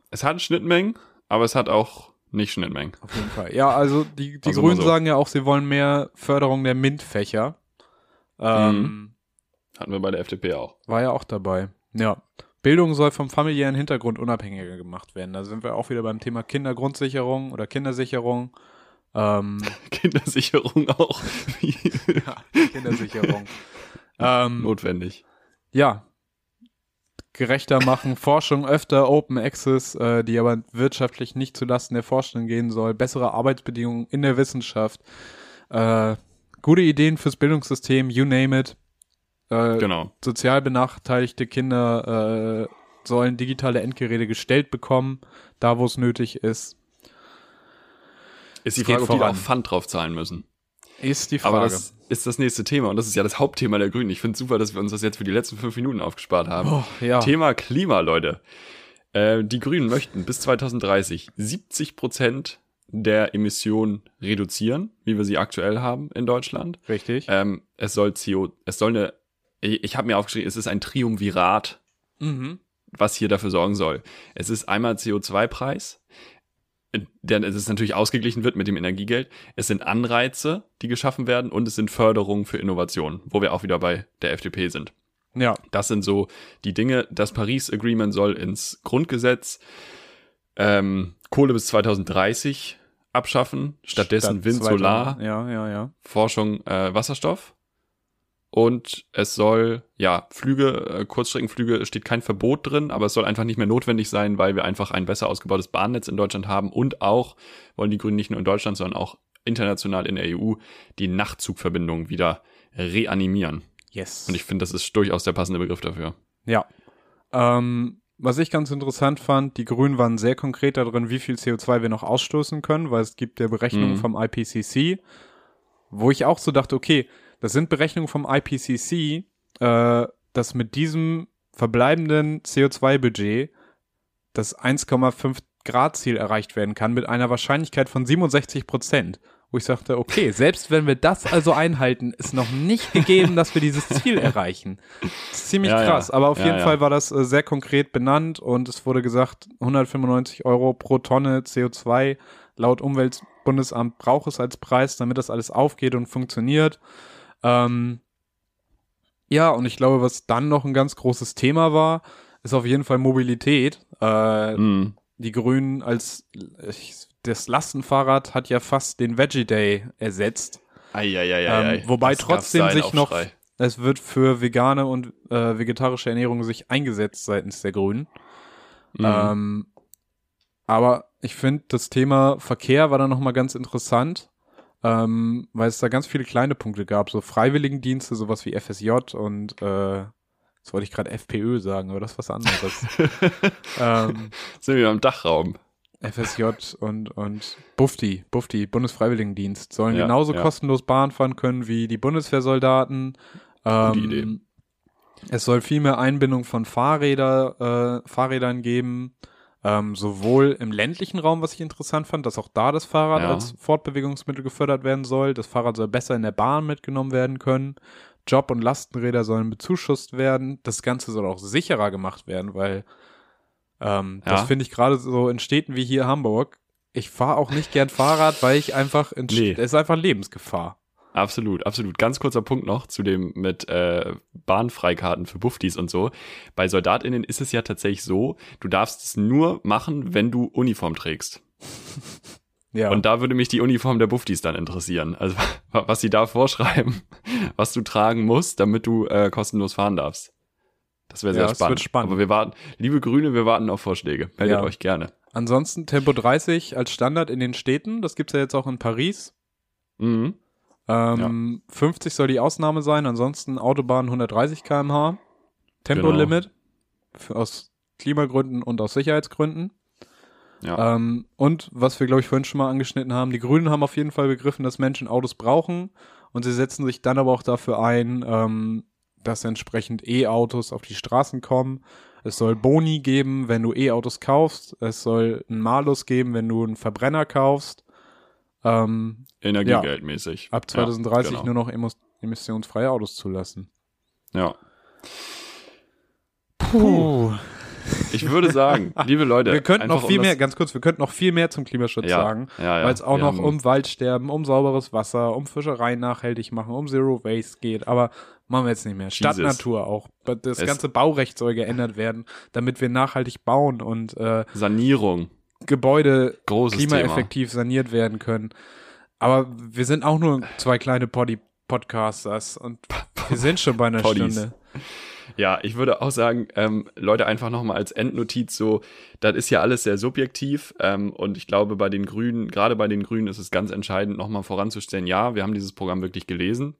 [SPEAKER 2] Es hat Schnittmengen, aber es hat auch nicht Schnittmengen.
[SPEAKER 1] Auf jeden Fall. Ja, also die, die
[SPEAKER 2] Also
[SPEAKER 1] Grünen
[SPEAKER 2] so.
[SPEAKER 1] sagen ja auch, sie wollen mehr Förderung der MINT-Fächer. Ähm,
[SPEAKER 2] Mhm. Hatten wir bei der FDP auch.
[SPEAKER 1] War ja auch dabei. Ja. Bildung soll vom familiären Hintergrund unabhängiger gemacht werden. Da sind wir auch wieder beim Thema Kindergrundsicherung oder Kindersicherung. Ähm,
[SPEAKER 2] Kindersicherung auch.
[SPEAKER 1] ja, Kindersicherung. ähm,
[SPEAKER 2] Notwendig.
[SPEAKER 1] ja, gerechter machen, Forschung öfter Open Access, äh, die aber wirtschaftlich nicht zulasten der Forschenden gehen soll, bessere Arbeitsbedingungen in der Wissenschaft, äh, gute Ideen fürs Bildungssystem, you name it. Äh,
[SPEAKER 2] Genau.
[SPEAKER 1] sozial benachteiligte Kinder äh, sollen digitale Endgeräte gestellt bekommen, da wo es nötig ist.
[SPEAKER 2] Ist die Frage, ob die da auch
[SPEAKER 1] voran.
[SPEAKER 2] Pfand drauf zahlen müssen.
[SPEAKER 1] Ist die Frage.
[SPEAKER 2] Aber das ist das nächste Thema und das ist ja das Hauptthema der Grünen. Ich finde super, dass wir uns das jetzt für die letzten fünf Minuten aufgespart haben.
[SPEAKER 1] oh, ja.
[SPEAKER 2] Thema Klima, Leute. Äh, die Grünen möchten bis 2030 70 Prozent der Emissionen reduzieren, wie wir sie aktuell haben in Deutschland.
[SPEAKER 1] Richtig.
[SPEAKER 2] Ähm, es soll CO, es soll eine, ich, habe mir aufgeschrieben, es ist ein Triumvirat,
[SPEAKER 1] mhm.
[SPEAKER 2] was hier dafür sorgen soll. Es ist einmal CO2-Preis, der es ist natürlich ausgeglichen wird mit dem Energiegeld. Es sind Anreize, die geschaffen werden und es sind Förderungen für Innovation, wo wir auch wieder bei der FDP sind.
[SPEAKER 1] Ja.
[SPEAKER 2] Das sind so die Dinge. Das Paris Agreement soll ins Grundgesetz ähm, Kohle bis 2030 abschaffen, stattdessen
[SPEAKER 1] Statt
[SPEAKER 2] Wind,
[SPEAKER 1] 2000.
[SPEAKER 2] Solar,
[SPEAKER 1] Ja, ja, ja.
[SPEAKER 2] Forschung äh, Wasserstoff. Und es soll, ja, Flüge, äh, Kurzstreckenflüge steht kein Verbot drin, aber es soll einfach nicht mehr notwendig sein, weil wir einfach ein besser ausgebautes Bahnnetz in Deutschland haben und auch, wollen die Grünen nicht nur in Deutschland, sondern auch international in der EU, die Nachtzugverbindungen wieder reanimieren.
[SPEAKER 1] Yes.
[SPEAKER 2] Und ich finde, das ist durchaus der passende Begriff dafür.
[SPEAKER 1] Ja. Ähm, was ich ganz interessant fand, die Grünen waren sehr konkret darin, wie viel CO2 wir noch ausstoßen können, weil es gibt ja Berechnungen
[SPEAKER 2] Mhm.
[SPEAKER 1] vom IPCC, wo ich auch so dachte, okay, das sind Berechnungen vom IPCC, äh, dass mit diesem verbleibenden CO2-Budget das 1,5 Grad Ziel erreicht werden kann mit einer Wahrscheinlichkeit von 67 Prozent. Wo ich sagte, okay, selbst wenn wir das also einhalten, ist noch nicht gegeben, dass wir dieses Ziel erreichen. Das ist ziemlich
[SPEAKER 2] Ja, ja.
[SPEAKER 1] krass, aber auf
[SPEAKER 2] Ja,
[SPEAKER 1] jeden
[SPEAKER 2] ja.
[SPEAKER 1] Fall war das äh, sehr konkret benannt und es wurde gesagt, 195 Euro pro Tonne CO2 laut Umweltbundesamt braucht es als Preis, damit das alles aufgeht und funktioniert. Ähm, ja, und ich glaube, was dann noch ein ganz großes Thema war, ist auf jeden Fall Mobilität. Äh,
[SPEAKER 2] Mhm.
[SPEAKER 1] die Grünen als ich, das Lastenfahrrad hat ja fast den Veggie Day ersetzt.
[SPEAKER 2] Eieieiei.
[SPEAKER 1] Ähm, wobei trotzdem sich noch, es wird für vegane und äh, vegetarische Ernährung sich eingesetzt seitens der Grünen.
[SPEAKER 2] Mhm.
[SPEAKER 1] Ähm, aber ich finde, das Thema Verkehr war dann nochmal ganz interessant, ähm, weil es da ganz viele kleine Punkte gab, so Freiwilligendienste, sowas wie FSJ und äh, jetzt wollte ich gerade FPÖ sagen, aber das ist was anderes. ähm,
[SPEAKER 2] Sind wir im Dachraum.
[SPEAKER 1] FSJ und, und Bufti, Bufti, Bundesfreiwilligendienst, sollen
[SPEAKER 2] Ja,
[SPEAKER 1] genauso
[SPEAKER 2] ja.
[SPEAKER 1] kostenlos Bahn fahren können wie die Bundeswehrsoldaten.
[SPEAKER 2] Gute
[SPEAKER 1] Ähm,
[SPEAKER 2] Idee.
[SPEAKER 1] Es soll viel mehr Einbindung von Fahrräder, äh, Fahrrädern geben, ähm, sowohl im ländlichen Raum, was ich interessant fand, dass auch da das Fahrrad
[SPEAKER 2] Ja.
[SPEAKER 1] als Fortbewegungsmittel gefördert werden soll. Das Fahrrad soll besser in der Bahn mitgenommen werden können. Job- und Lastenräder sollen bezuschusst werden. Das Ganze soll auch sicherer gemacht werden, weil ähm, das
[SPEAKER 2] Ja.
[SPEAKER 1] finde ich gerade so in Städten wie hier Hamburg. Ich fahre auch nicht gern Fahrrad, weil ich einfach in
[SPEAKER 2] Nee.
[SPEAKER 1] es ist einfach Lebensgefahr.
[SPEAKER 2] Absolut, absolut. Ganz kurzer Punkt noch zu dem mit äh, Bahnfreikarten für Buftis und so. Bei SoldatInnen ist es ja tatsächlich so, du darfst es nur machen, wenn du Uniform trägst.
[SPEAKER 1] Ja.
[SPEAKER 2] Und da würde mich die Uniform der Buftis dann interessieren. Also wa- was sie da vorschreiben, was du tragen musst, damit du äh, kostenlos fahren darfst. Das wäre sehr
[SPEAKER 1] Ja,
[SPEAKER 2] spannend.
[SPEAKER 1] wird spannend.
[SPEAKER 2] Aber wir warten, liebe Grüne, wir warten auf Vorschläge. Meldet
[SPEAKER 1] Ja.
[SPEAKER 2] euch gerne.
[SPEAKER 1] Ansonsten Tempo 30 als Standard in den Städten. Das gibt's ja jetzt auch in Paris.
[SPEAKER 2] Mhm.
[SPEAKER 1] Ähm, 50 soll die Ausnahme sein, ansonsten Autobahn 130 km/h. Tempolimit. Für, aus Klimagründen und aus Sicherheitsgründen.
[SPEAKER 2] Ja.
[SPEAKER 1] Ähm, und was wir, glaube ich, vorhin schon mal angeschnitten haben, die Grünen haben auf jeden Fall begriffen, dass Menschen Autos brauchen und sie setzen sich dann aber auch dafür ein, ähm, dass entsprechend E-Autos auf die Straßen kommen. Es soll Boni geben, wenn du E-Autos kaufst. Es soll einen Malus geben, wenn du einen Verbrenner kaufst. Ähm,
[SPEAKER 2] Energiegeldmäßig.
[SPEAKER 1] ab 2030
[SPEAKER 2] ja, genau.
[SPEAKER 1] nur noch emos emissionsfreie Autos zulassen.
[SPEAKER 2] Ja.
[SPEAKER 1] Puh.
[SPEAKER 2] Ich würde sagen, liebe Leute,
[SPEAKER 1] Wir könnten noch viel
[SPEAKER 2] um
[SPEAKER 1] mehr, ganz kurz, wir könnten noch viel mehr zum Klimaschutz
[SPEAKER 2] Ja,
[SPEAKER 1] sagen.
[SPEAKER 2] ja, ja.
[SPEAKER 1] weil es auch noch um Waldsterben, um sauberes Wasser, um Fischerei nachhaltig machen, um Zero Waste geht. Aber machen wir jetzt nicht mehr. Stadt,
[SPEAKER 2] Jesus.
[SPEAKER 1] Natur auch. Das
[SPEAKER 2] Es-
[SPEAKER 1] ganze Baurecht soll geändert werden, damit wir nachhaltig bauen und äh,
[SPEAKER 2] Sanierung.
[SPEAKER 1] Gebäude
[SPEAKER 2] Großes
[SPEAKER 1] klimaeffektiv saniert werden können. Aber wir sind auch nur zwei kleine Poddy Podcasters und wir sind schon bei einer
[SPEAKER 2] Poddies.
[SPEAKER 1] Stunde.
[SPEAKER 2] Ja, ich würde auch sagen, ähm, Leute, einfach nochmal als Endnotiz so, das ist ja alles sehr subjektiv ähm, und ich glaube, bei den Grünen, gerade bei den Grünen ist es ganz entscheidend, nochmal voranzustellen, ja, wir haben dieses Programm wirklich gelesen.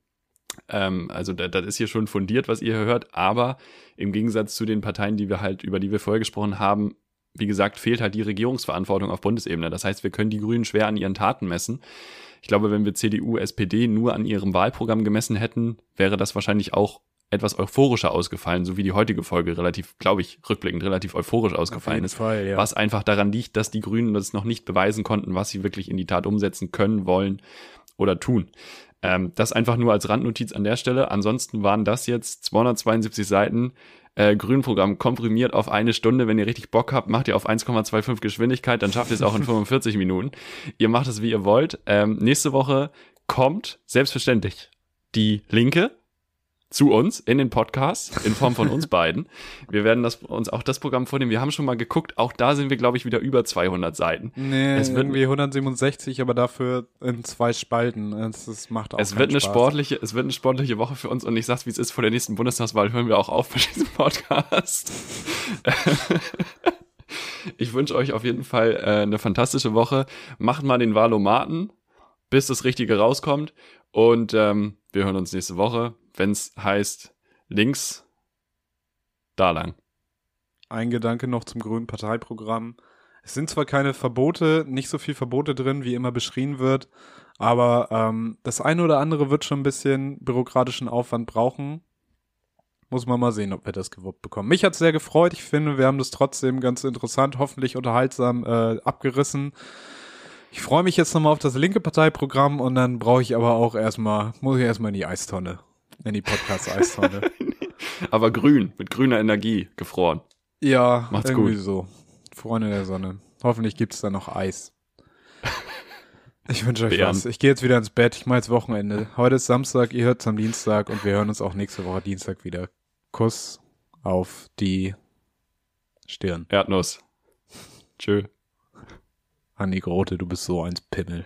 [SPEAKER 2] Ähm, also das, das ist hier schon fundiert, was ihr hier hört, aber im Gegensatz zu den Parteien, die wir halt, über die wir vorher gesprochen haben, wie gesagt, fehlt halt die Regierungsverantwortung auf Bundesebene. Das heißt, wir können die Grünen schwer an ihren Taten messen. Ich glaube, wenn wir CDU, SPD nur an ihrem Wahlprogramm gemessen hätten, wäre das wahrscheinlich auch etwas euphorischer ausgefallen, so wie die heutige Folge relativ, glaube ich, rückblickend relativ euphorisch ausgefallen ist.
[SPEAKER 1] Fall, ja.
[SPEAKER 2] Was einfach daran liegt, dass die Grünen das noch nicht beweisen konnten, was sie wirklich in die Tat umsetzen können, wollen oder tun. Ähm, das einfach nur als Randnotiz an der Stelle. Ansonsten waren das jetzt 272 Seiten äh, Grünprogramm komprimiert auf eine Stunde. Wenn ihr richtig Bock habt, macht ihr auf 1,25 Geschwindigkeit, dann schafft ihr es auch in 45 Minuten. Ihr macht es, wie ihr wollt. Ähm, nächste Woche kommt selbstverständlich die Linke zu uns in den Podcast in Form von uns beiden. Wir werden das, uns auch das Programm vornehmen. Wir haben schon mal geguckt. Auch da sind wir, glaube ich, wieder über 200 Seiten.
[SPEAKER 1] Nee,
[SPEAKER 2] Es wird-
[SPEAKER 1] irgendwie 167, aber dafür in zwei Spalten. Es, es macht auch
[SPEAKER 2] Es wird eine
[SPEAKER 1] Spaß.
[SPEAKER 2] sportliche, es wird eine sportliche Woche für uns und ich sag's, wie es ist, vor der nächsten Bundestagswahl hören wir auch auf mit diesem Podcast. ich wünsche euch auf jeden Fall äh, eine fantastische Woche. Macht mal den Wahlomaten, bis das Richtige rauskommt. Und ähm, wir hören uns nächste Woche, wenn's heißt links, da lang.
[SPEAKER 1] Ein Gedanke noch zum grünen Parteiprogramm. Es sind zwar keine Verbote, nicht so viel Verbote drin, wie immer beschrien wird, aber ähm, das eine oder andere wird schon ein bisschen bürokratischen Aufwand brauchen. Muss man mal sehen, ob wir das gewuppt bekommen. Mich hat's sehr gefreut. Ich finde, wir haben das trotzdem ganz interessant, hoffentlich unterhaltsam äh, abgerissen. Ich freue mich jetzt nochmal auf das linke Parteiprogramm und dann brauche ich aber auch erstmal, muss ich erstmal in die Eistonne. In die Podcast-Eistonne.
[SPEAKER 2] Aber grün, mit grüner Energie, gefroren.
[SPEAKER 1] Ja,
[SPEAKER 2] Macht's
[SPEAKER 1] irgendwie
[SPEAKER 2] gut.
[SPEAKER 1] so. Freunde der Sonne. Hoffentlich gibt's da noch Eis. Ich wünsche euch was. Ich gehe jetzt wieder ins Bett. Ich mache jetzt Wochenende. Heute ist Samstag, ihr hört's am Dienstag und wir hören uns auch nächste Woche Dienstag wieder. Kuss auf die Stirn.
[SPEAKER 2] Erdnuss. Tschö.
[SPEAKER 1] Andi Grote, du bist so eins Pimmel.